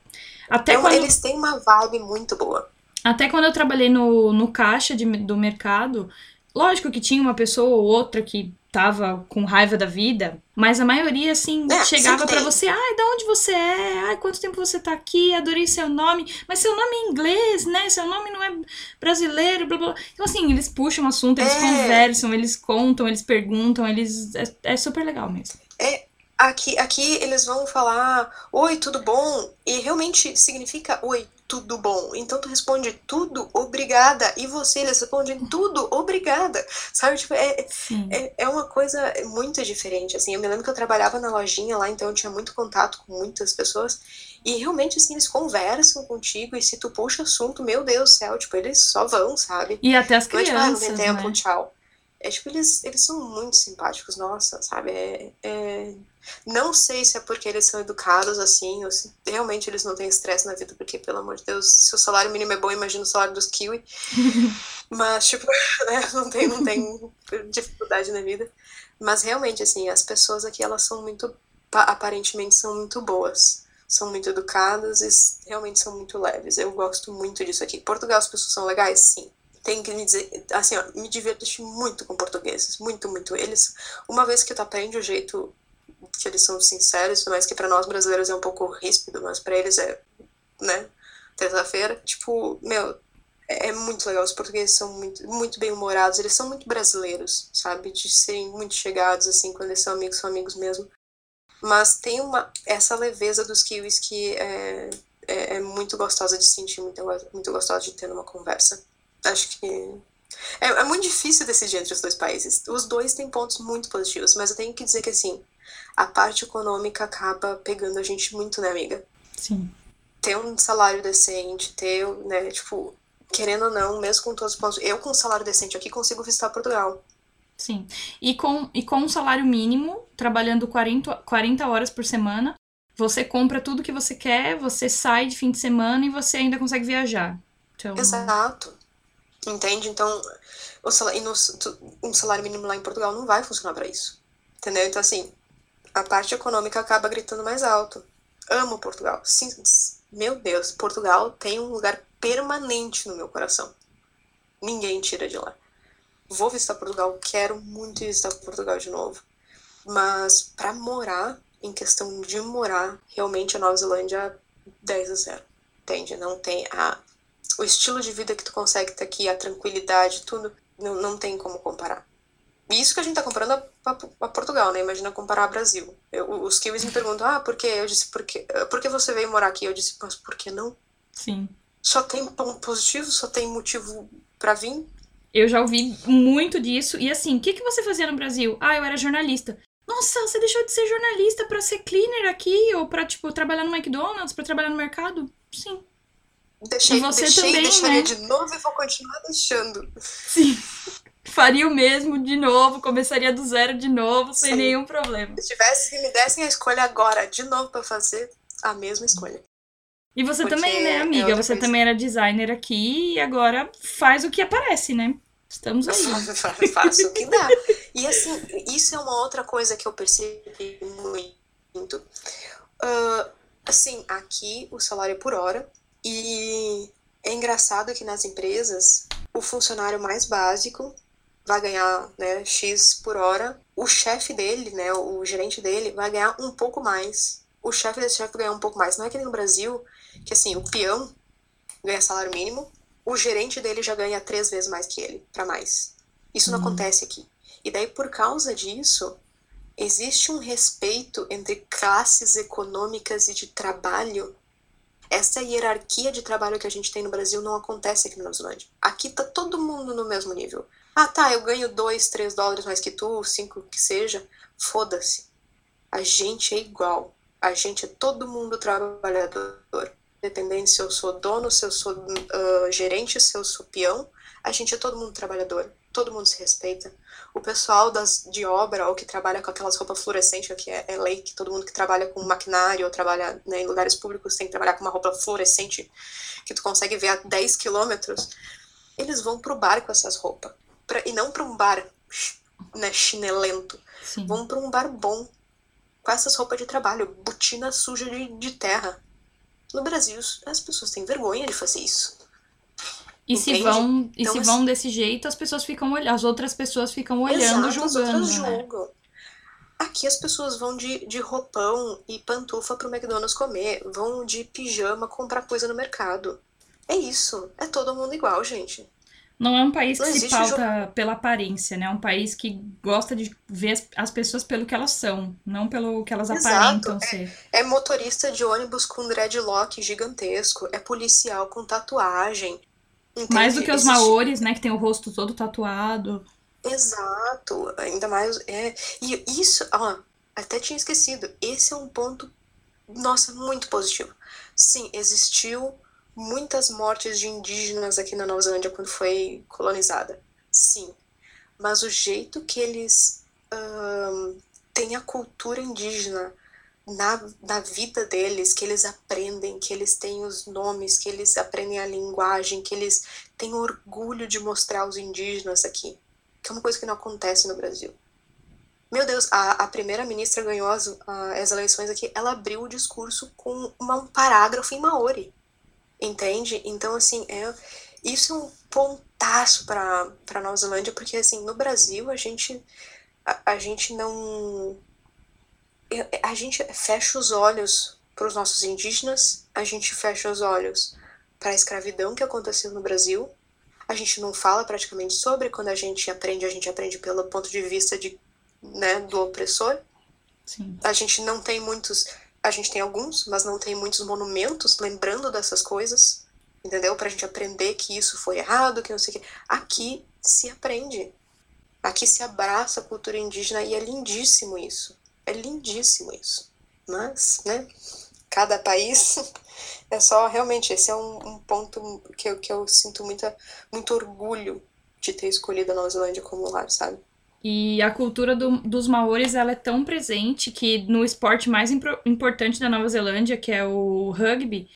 Até é, quando... Eles têm uma vibe muito boa. Até quando eu trabalhei no, no caixa de, do mercado, lógico que tinha uma pessoa ou outra que tava com raiva da vida, mas a maioria, assim, é, chegava para você, ai, da onde você é? Ai, quanto tempo você tá aqui? Adorei seu nome, mas seu nome é inglês, né? Seu nome não é brasileiro, blá blá. Então, assim, eles puxam assunto, eles é. conversam, eles contam, eles perguntam, eles. É, é super legal mesmo. É, aqui, aqui eles vão falar, oi, tudo bom? E realmente significa oi, tudo bom. Então tu responde tudo, obrigada. E você, eles respondem tudo, obrigada. Sabe? Tipo, é, é, é, uma coisa muito diferente, assim. Eu me lembro que eu trabalhava na lojinha lá, então eu tinha muito contato com muitas pessoas. E realmente, assim, eles conversam contigo. E se tu puxa assunto, meu Deus do céu, tipo, eles só vão, sabe? E até as crianças, não, tipo, ah, não tem tempo, né? tchau. É tipo, eles, eles são muito simpáticos, nossa, sabe? É, é... Não sei se é porque eles são educados assim, ou se realmente eles não têm estresse na vida, porque, pelo amor de Deus, se o salário mínimo é bom, imagina o salário dos Kiwi. Mas, tipo, né, não tem, não tem dificuldade na vida. Mas realmente, assim, as pessoas aqui, elas são muito, aparentemente, são muito boas. São muito educadas e realmente são muito leves. Eu gosto muito disso aqui. Portugal, as pessoas são legais? Sim tem que me dizer, assim, ó, me diverti muito com portugueses, muito, muito. Eles, uma vez que tu aprende o jeito que eles são sinceros, mas que para nós brasileiros é um pouco ríspido, mas para eles é, né, terça-feira, tipo, meu, é, é muito legal. Os portugueses são muito, muito bem humorados, eles são muito brasileiros, sabe? De serem muito chegados, assim, quando eles são amigos, são amigos mesmo. Mas tem uma, essa leveza dos kiwis que é, é, é muito gostosa de sentir, muito, muito gostosa de ter numa conversa. Acho que. É, é, muito difícil decidir entre os dois países. Os dois têm pontos muito positivos, mas eu tenho que dizer que, assim, a parte econômica acaba pegando a gente muito, né, amiga? Sim. Ter um salário decente, ter, né, tipo, querendo ou não, mesmo com todos os pontos. Eu, com um salário decente aqui, consigo visitar Portugal. Sim. E com, e com um salário mínimo, trabalhando 40, 40 horas por semana, você compra tudo que você quer, você sai de fim de semana e você ainda consegue viajar. Então... Exato. Entende? Então, o salário, no, um salário mínimo lá em Portugal não vai funcionar para isso. Entendeu? Então, assim, a parte econômica acaba gritando mais alto. Amo Portugal. Sim, meu Deus, Portugal tem um lugar permanente no meu coração. Ninguém tira de lá. Vou visitar Portugal, quero muito visitar Portugal de novo. Mas para morar, em questão de morar, realmente a Nova Zelândia 10 a 0. Entende? Não tem a o estilo de vida que tu consegue ter aqui, a tranquilidade, tudo, não, não tem como comparar. E isso que a gente tá comparando a, a, a Portugal, né? Imagina comparar a Brasil. Eu, os kiwis me perguntam, ah, por quê? Eu disse, por quê? Por que você veio morar aqui? Eu disse, mas por que não? Sim. Só tem ponto positivo? Só tem motivo para vir? Eu já ouvi muito disso. E assim, o que, que você fazia no Brasil? Ah, eu era jornalista. Nossa, você deixou de ser jornalista para ser cleaner aqui? Ou pra, tipo, trabalhar no McDonald's, para trabalhar no mercado? Sim. Deixei, você deixei também, deixaria né? de novo e vou continuar deixando. Sim. Faria o mesmo de novo, começaria do zero de novo, sem Sim. nenhum problema. Se tivesse, se me dessem a escolha agora, de novo, para fazer a mesma escolha. E você Porque também, né, amiga? É você coisa. também era designer aqui e agora faz o que aparece, né? Estamos aí. Faço o que dá. E assim, isso é uma outra coisa que eu percebi muito. Uh, assim, aqui o salário é por hora, e é engraçado que nas empresas, o funcionário mais básico vai ganhar né, X por hora, o chefe dele, né, o gerente dele, vai ganhar um pouco mais. O chefe desse chefe ganhar um pouco mais. Não é que nem no Brasil, que assim, o peão ganha salário mínimo, o gerente dele já ganha três vezes mais que ele, para mais. Isso não uhum. acontece aqui. E daí, por causa disso, existe um respeito entre classes econômicas e de trabalho essa hierarquia de trabalho que a gente tem no Brasil não acontece aqui na Nova Zelândia. Aqui tá todo mundo no mesmo nível. Ah, tá, eu ganho 2, 3 dólares mais que tu, 5 que seja. Foda-se. A gente é igual. A gente é todo mundo trabalhador. Dependendo se eu sou dono, se eu sou uh, gerente, se eu sou peão, a gente é todo mundo trabalhador. Todo mundo se respeita. O pessoal das, de obra ou que trabalha com aquelas roupas fluorescentes, que é, é lei que todo mundo que trabalha com maquinário ou trabalha né, em lugares públicos tem que trabalhar com uma roupa fluorescente que tu consegue ver a 10 quilômetros, eles vão pro bar com essas roupas. Pra, e não para um bar né, chinelento. Sim. Vão para um bar bom, com essas roupas de trabalho, botina suja de, de terra. No Brasil, as pessoas têm vergonha de fazer isso. E Entende? se vão, e então, se vão desse jeito, as pessoas ficam olhando, as outras pessoas ficam olhando, Exato, julgando. As né? julgam. Aqui as pessoas vão de, de roupão e pantufa pro McDonald's comer, vão de pijama comprar coisa no mercado. É isso. É todo mundo igual, gente. Não é um país que se pauta pela aparência, né? É um país que gosta de ver as pessoas pelo que elas são, não pelo que elas Exato. aparentam é, ser. É motorista de ônibus com dreadlock gigantesco, é policial com tatuagem. Entende? Mais do que os maores, né? Que tem o rosto todo tatuado. Exato, ainda mais. É, e isso, ó, até tinha esquecido. Esse é um ponto, nossa, muito positivo. Sim, existiu muitas mortes de indígenas aqui na Nova Zelândia quando foi colonizada. Sim. Mas o jeito que eles um, têm a cultura indígena na, na vida deles, que eles aprendem, que eles têm os nomes, que eles aprendem a linguagem, que eles têm orgulho de mostrar os indígenas aqui, que é uma coisa que não acontece no Brasil. Meu Deus, a, a primeira-ministra ganhou as, as eleições aqui, ela abriu o discurso com uma, um parágrafo em Maori. Entende? Então, assim, é, isso é um pontaço para Nova Zelândia, porque, assim, no Brasil a gente, a, a gente não. A gente fecha os olhos para os nossos indígenas, a gente fecha os olhos para a escravidão que aconteceu no Brasil. A gente não fala praticamente sobre, quando a gente aprende, a gente aprende pelo ponto de vista de, né, do opressor. Sim. A gente não tem muitos a gente tem alguns, mas não tem muitos monumentos lembrando dessas coisas, entendeu? Pra gente aprender que isso foi errado, que não sei o quê. Aqui se aprende. Aqui se abraça a cultura indígena e é lindíssimo isso. É lindíssimo isso. Mas, né, cada país é só, realmente, esse é um, um ponto que eu, que eu sinto muita, muito orgulho de ter escolhido a Nova Zelândia como lar, sabe? E a cultura do, dos maores ela é tão presente que no esporte mais importante da Nova Zelândia, que é o rugby,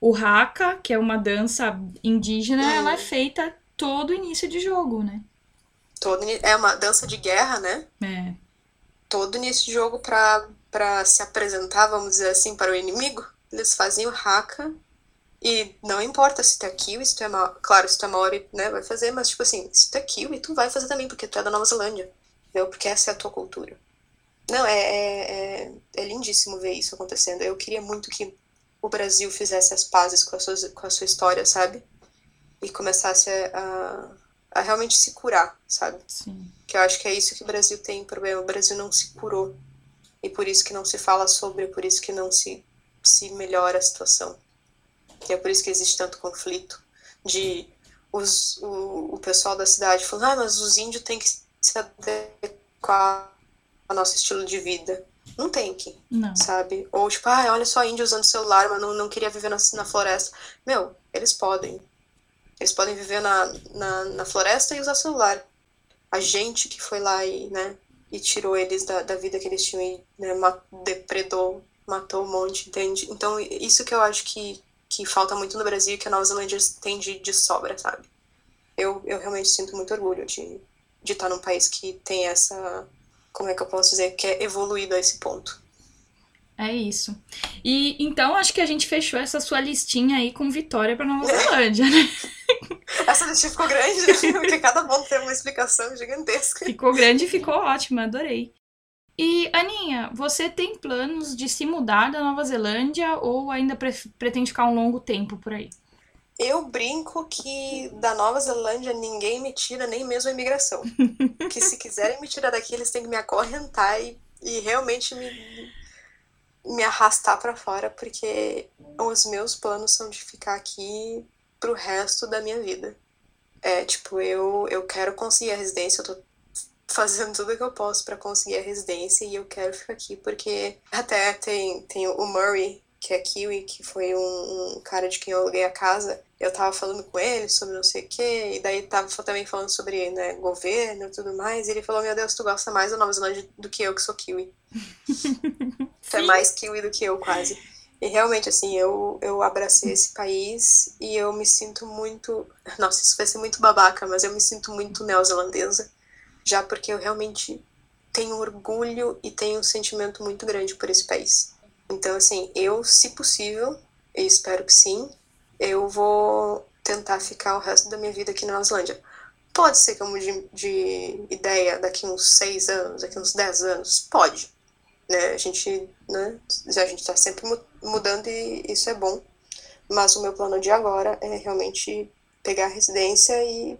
o haka, que é uma dança indígena, uhum. ela é feita todo início de jogo, né? Todo, é uma dança de guerra, né? É. Todo de jogo para se apresentar, vamos dizer assim, para o inimigo, eles fazem o haka e não importa se tu é kiwi, se tu é claro, se tu é maori, né, vai fazer, mas tipo assim, se tu é kiwi, tu vai fazer também, porque tu é da Nova Zelândia, entendeu? Porque essa é a tua cultura. Não, é, é, é, é lindíssimo ver isso acontecendo. Eu queria muito que o Brasil fizesse as pazes com a sua, com a sua história, sabe? E começasse a, a realmente se curar, sabe? Sim. Que eu acho que é isso que o Brasil tem problema. O Brasil não se curou. E por isso que não se fala sobre, por isso que não se, se melhora a situação que é por isso que existe tanto conflito de os, o, o pessoal da cidade falando, ah, mas os índios têm que se adequar ao nosso estilo de vida. Não tem que, não. sabe? Ou tipo, ah, olha só índio usando celular, mas não, não queria viver na, na floresta. Meu, eles podem. Eles podem viver na, na, na floresta e usar celular. A gente que foi lá e, né, e tirou eles da, da vida que eles tinham e né, depredou, matou um monte, entende? Então, isso que eu acho que, que falta muito no Brasil que a Nova Zelândia tem de, de sobra, sabe? Eu, eu realmente sinto muito orgulho de, de estar num país que tem essa. Como é que eu posso dizer? Que é evoluído a esse ponto. É isso. E então acho que a gente fechou essa sua listinha aí com vitória para Nova Zelândia, né? Essa listinha ficou grande, porque cada ponto tem uma explicação gigantesca. Ficou grande e ficou ótima, adorei. E, Aninha, você tem planos de se mudar da Nova Zelândia ou ainda pre pretende ficar um longo tempo por aí? Eu brinco que da Nova Zelândia ninguém me tira, nem mesmo a imigração. que se quiserem me tirar daqui, eles têm que me acorrentar e, e realmente me, me arrastar para fora, porque os meus planos são de ficar aqui pro resto da minha vida. É, tipo, eu, eu quero conseguir a residência, eu tô fazendo tudo que eu posso para conseguir a residência e eu quero ficar aqui porque até tem, tem o Murray, que é Kiwi, que foi um, um, cara de quem eu aluguei a casa, eu tava falando com ele sobre não sei o quê, e daí tava também falando sobre né, governo e tudo mais, e ele falou, meu Deus, tu gosta mais da Nova Zelândia do que eu, que sou Kiwi. tu é mais Kiwi do que eu, quase. E realmente, assim, eu, eu abracei esse país e eu me sinto muito. Nossa, isso vai ser muito babaca, mas eu me sinto muito neozelandesa, já porque eu realmente tenho orgulho e tenho um sentimento muito grande por esse país. Então, assim, eu, se possível, e espero que sim, eu vou tentar ficar o resto da minha vida aqui na Nova Zelândia. Pode ser que eu mude de ideia daqui uns seis anos, daqui uns dez anos? Pode. Né? A gente né, a gente está sempre mudando e isso é bom. Mas o meu plano de agora é realmente pegar a residência e,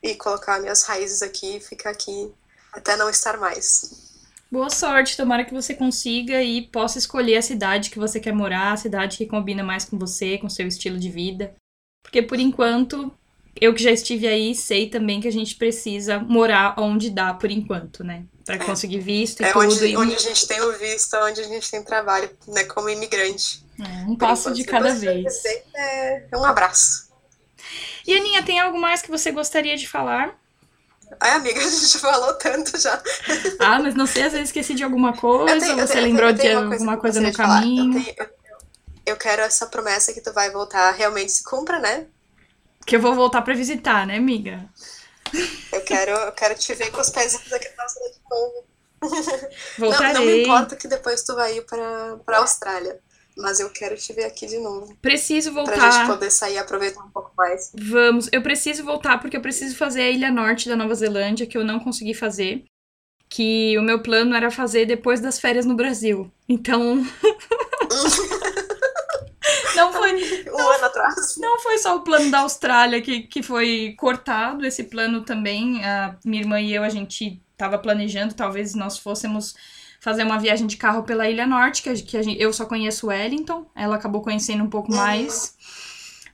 e colocar minhas raízes aqui e ficar aqui até não estar mais. Boa sorte, tomara que você consiga e possa escolher a cidade que você quer morar, a cidade que combina mais com você, com seu estilo de vida. Porque por enquanto, eu que já estive aí, sei também que a gente precisa morar onde dá por enquanto, né? Para é. conseguir visto e é tudo. Onde, e... onde a gente tem o visto, onde a gente tem trabalho, né, como imigrante. É, um passo de cada vez. É um abraço. E Aninha, tem algo mais que você gostaria de falar? Ai, amiga, a gente falou tanto já. Ah, mas não sei, às vezes esqueci de alguma coisa, tenho, você tenho, lembrou de alguma coisa, no caminho. Eu, tenho, eu, quero essa promessa que tu vai voltar realmente se cumpra, né? Que eu vou voltar pra visitar, né, amiga? Eu quero, eu quero te ver com os aqui na de novo. Voltarei. Não, não me importa que depois tu vai ir pra, pra Austrália. Mas eu quero te ver aqui de novo. Preciso voltar. Pra gente poder sair e aproveitar um pouco mais. Vamos. Eu preciso voltar porque eu preciso fazer a Ilha Norte da Nova Zelândia, que eu não consegui fazer. Que o meu plano era fazer depois das férias no Brasil. Então. não foi. Um não, ano atrás. Não foi só o plano da Austrália que, que foi cortado. Esse plano também. A minha irmã e eu, a gente estava planejando, talvez nós fôssemos fazer uma viagem de carro pela Ilha Norte, que, a, que a gente, eu só conheço Wellington, ela acabou conhecendo um pouco uhum. mais.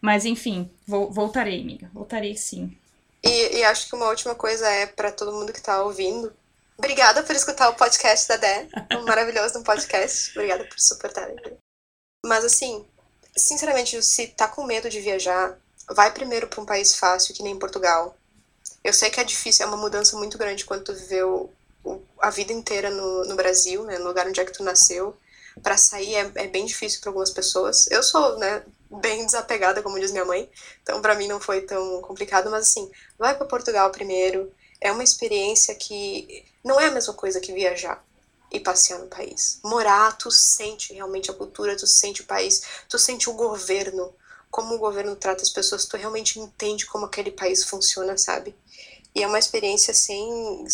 Mas enfim, vou, voltarei, amiga. Voltarei sim. E, e acho que uma última coisa é para todo mundo que tá ouvindo. Obrigada por escutar o podcast da Dé. Um maravilhoso podcast. Obrigada por suportar. Mas assim, sinceramente, se tá com medo de viajar, vai primeiro para um país fácil, que nem Portugal. Eu sei que é difícil, é uma mudança muito grande quando tu viveu a vida inteira no, no Brasil, né, no lugar onde é que tu nasceu. Para sair é, é, bem difícil para algumas pessoas. Eu sou, né, bem desapegada, como diz minha mãe, então para mim não foi tão complicado, mas assim, vai para Portugal primeiro. É uma experiência que não é a mesma coisa que viajar e passear no país. Morar, tu sente realmente a cultura, tu sente o país, tu sente o governo, como o governo trata as pessoas, tu realmente entende como aquele país funciona, sabe? E é uma experiência sem.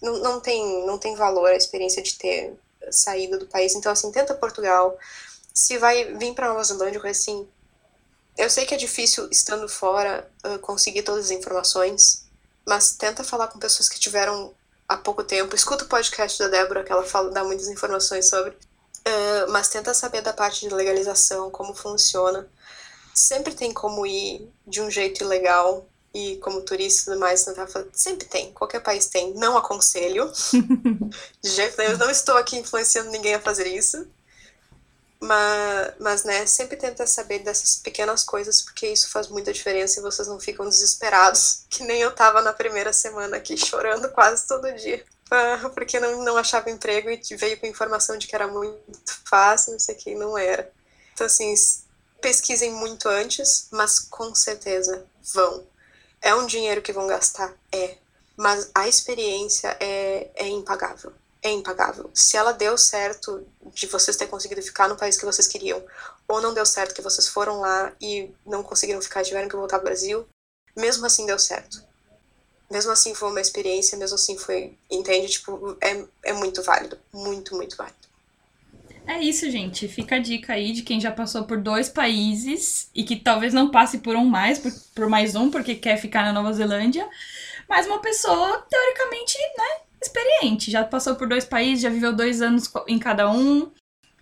Não, não, tem, não tem valor a experiência de ter saído do país. Então, assim, tenta Portugal. Se vai vir para Nova Zelândia, assim. Eu sei que é difícil, estando fora, uh, conseguir todas as informações, mas tenta falar com pessoas que tiveram há pouco tempo. Escuta o podcast da Débora, que ela fala, dá muitas informações sobre. Uh, mas tenta saber da parte de legalização, como funciona. Sempre tem como ir de um jeito ilegal, e como turista e tudo mais, sempre tem, qualquer país tem. Não aconselho, de jeito nenhum, não estou aqui influenciando ninguém a fazer isso, mas, mas, né, sempre tenta saber dessas pequenas coisas, porque isso faz muita diferença e vocês não ficam desesperados, que nem eu tava na primeira semana aqui chorando quase todo dia, porque não, não achava emprego e veio com informação de que era muito fácil, não sei o que, não era. Então, assim, pesquisem muito antes, mas com certeza vão é um dinheiro que vão gastar? É. Mas a experiência é, é impagável. É impagável. Se ela deu certo de vocês terem conseguido ficar no país que vocês queriam, ou não deu certo que vocês foram lá e não conseguiram ficar, tiveram que voltar ao Brasil, mesmo assim deu certo. Mesmo assim foi uma experiência, mesmo assim foi, entende? Tipo, é, é muito válido. Muito, muito válido. É isso, gente. Fica a dica aí de quem já passou por dois países e que talvez não passe por um mais, por, por mais um, porque quer ficar na Nova Zelândia. Mas uma pessoa, teoricamente, né, experiente. Já passou por dois países, já viveu dois anos em cada um.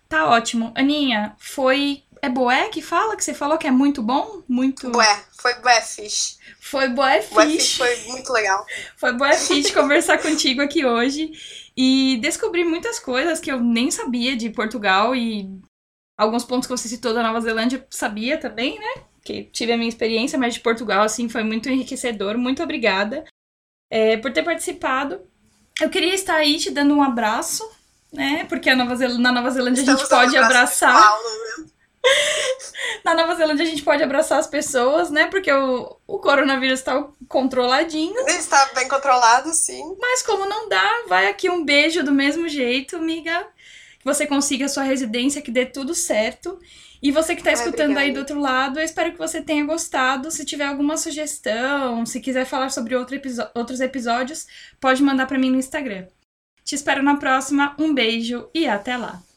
Tá ótimo. Aninha, foi é boé que fala? Que você falou que é muito bom? Muito. Bué, foi bué fish. Foi boé fish fish. foi muito legal. Foi boé fish conversar contigo aqui hoje e descobrir muitas coisas que eu nem sabia de Portugal e alguns pontos que você citou da Nova Zelândia eu sabia também, né? Que tive a minha experiência, mas de Portugal, assim, foi muito enriquecedor. Muito obrigada é, por ter participado. Eu queria estar aí te dando um abraço, né? Porque a Nova Zel- na Nova Zelândia a gente Estamos pode abraçar. momento. Na Nova Zelândia a gente pode abraçar as pessoas, né? Porque o, o coronavírus tá controladinho. Está bem controlado, sim. Mas como não dá, vai aqui um beijo do mesmo jeito, amiga. Que você consiga a sua residência, que dê tudo certo. E você que tá Ai, escutando aí do outro lado, eu espero que você tenha gostado. Se tiver alguma sugestão, se quiser falar sobre outro outros episódios, pode mandar pra mim no Instagram. Te espero na próxima. Um beijo e até lá.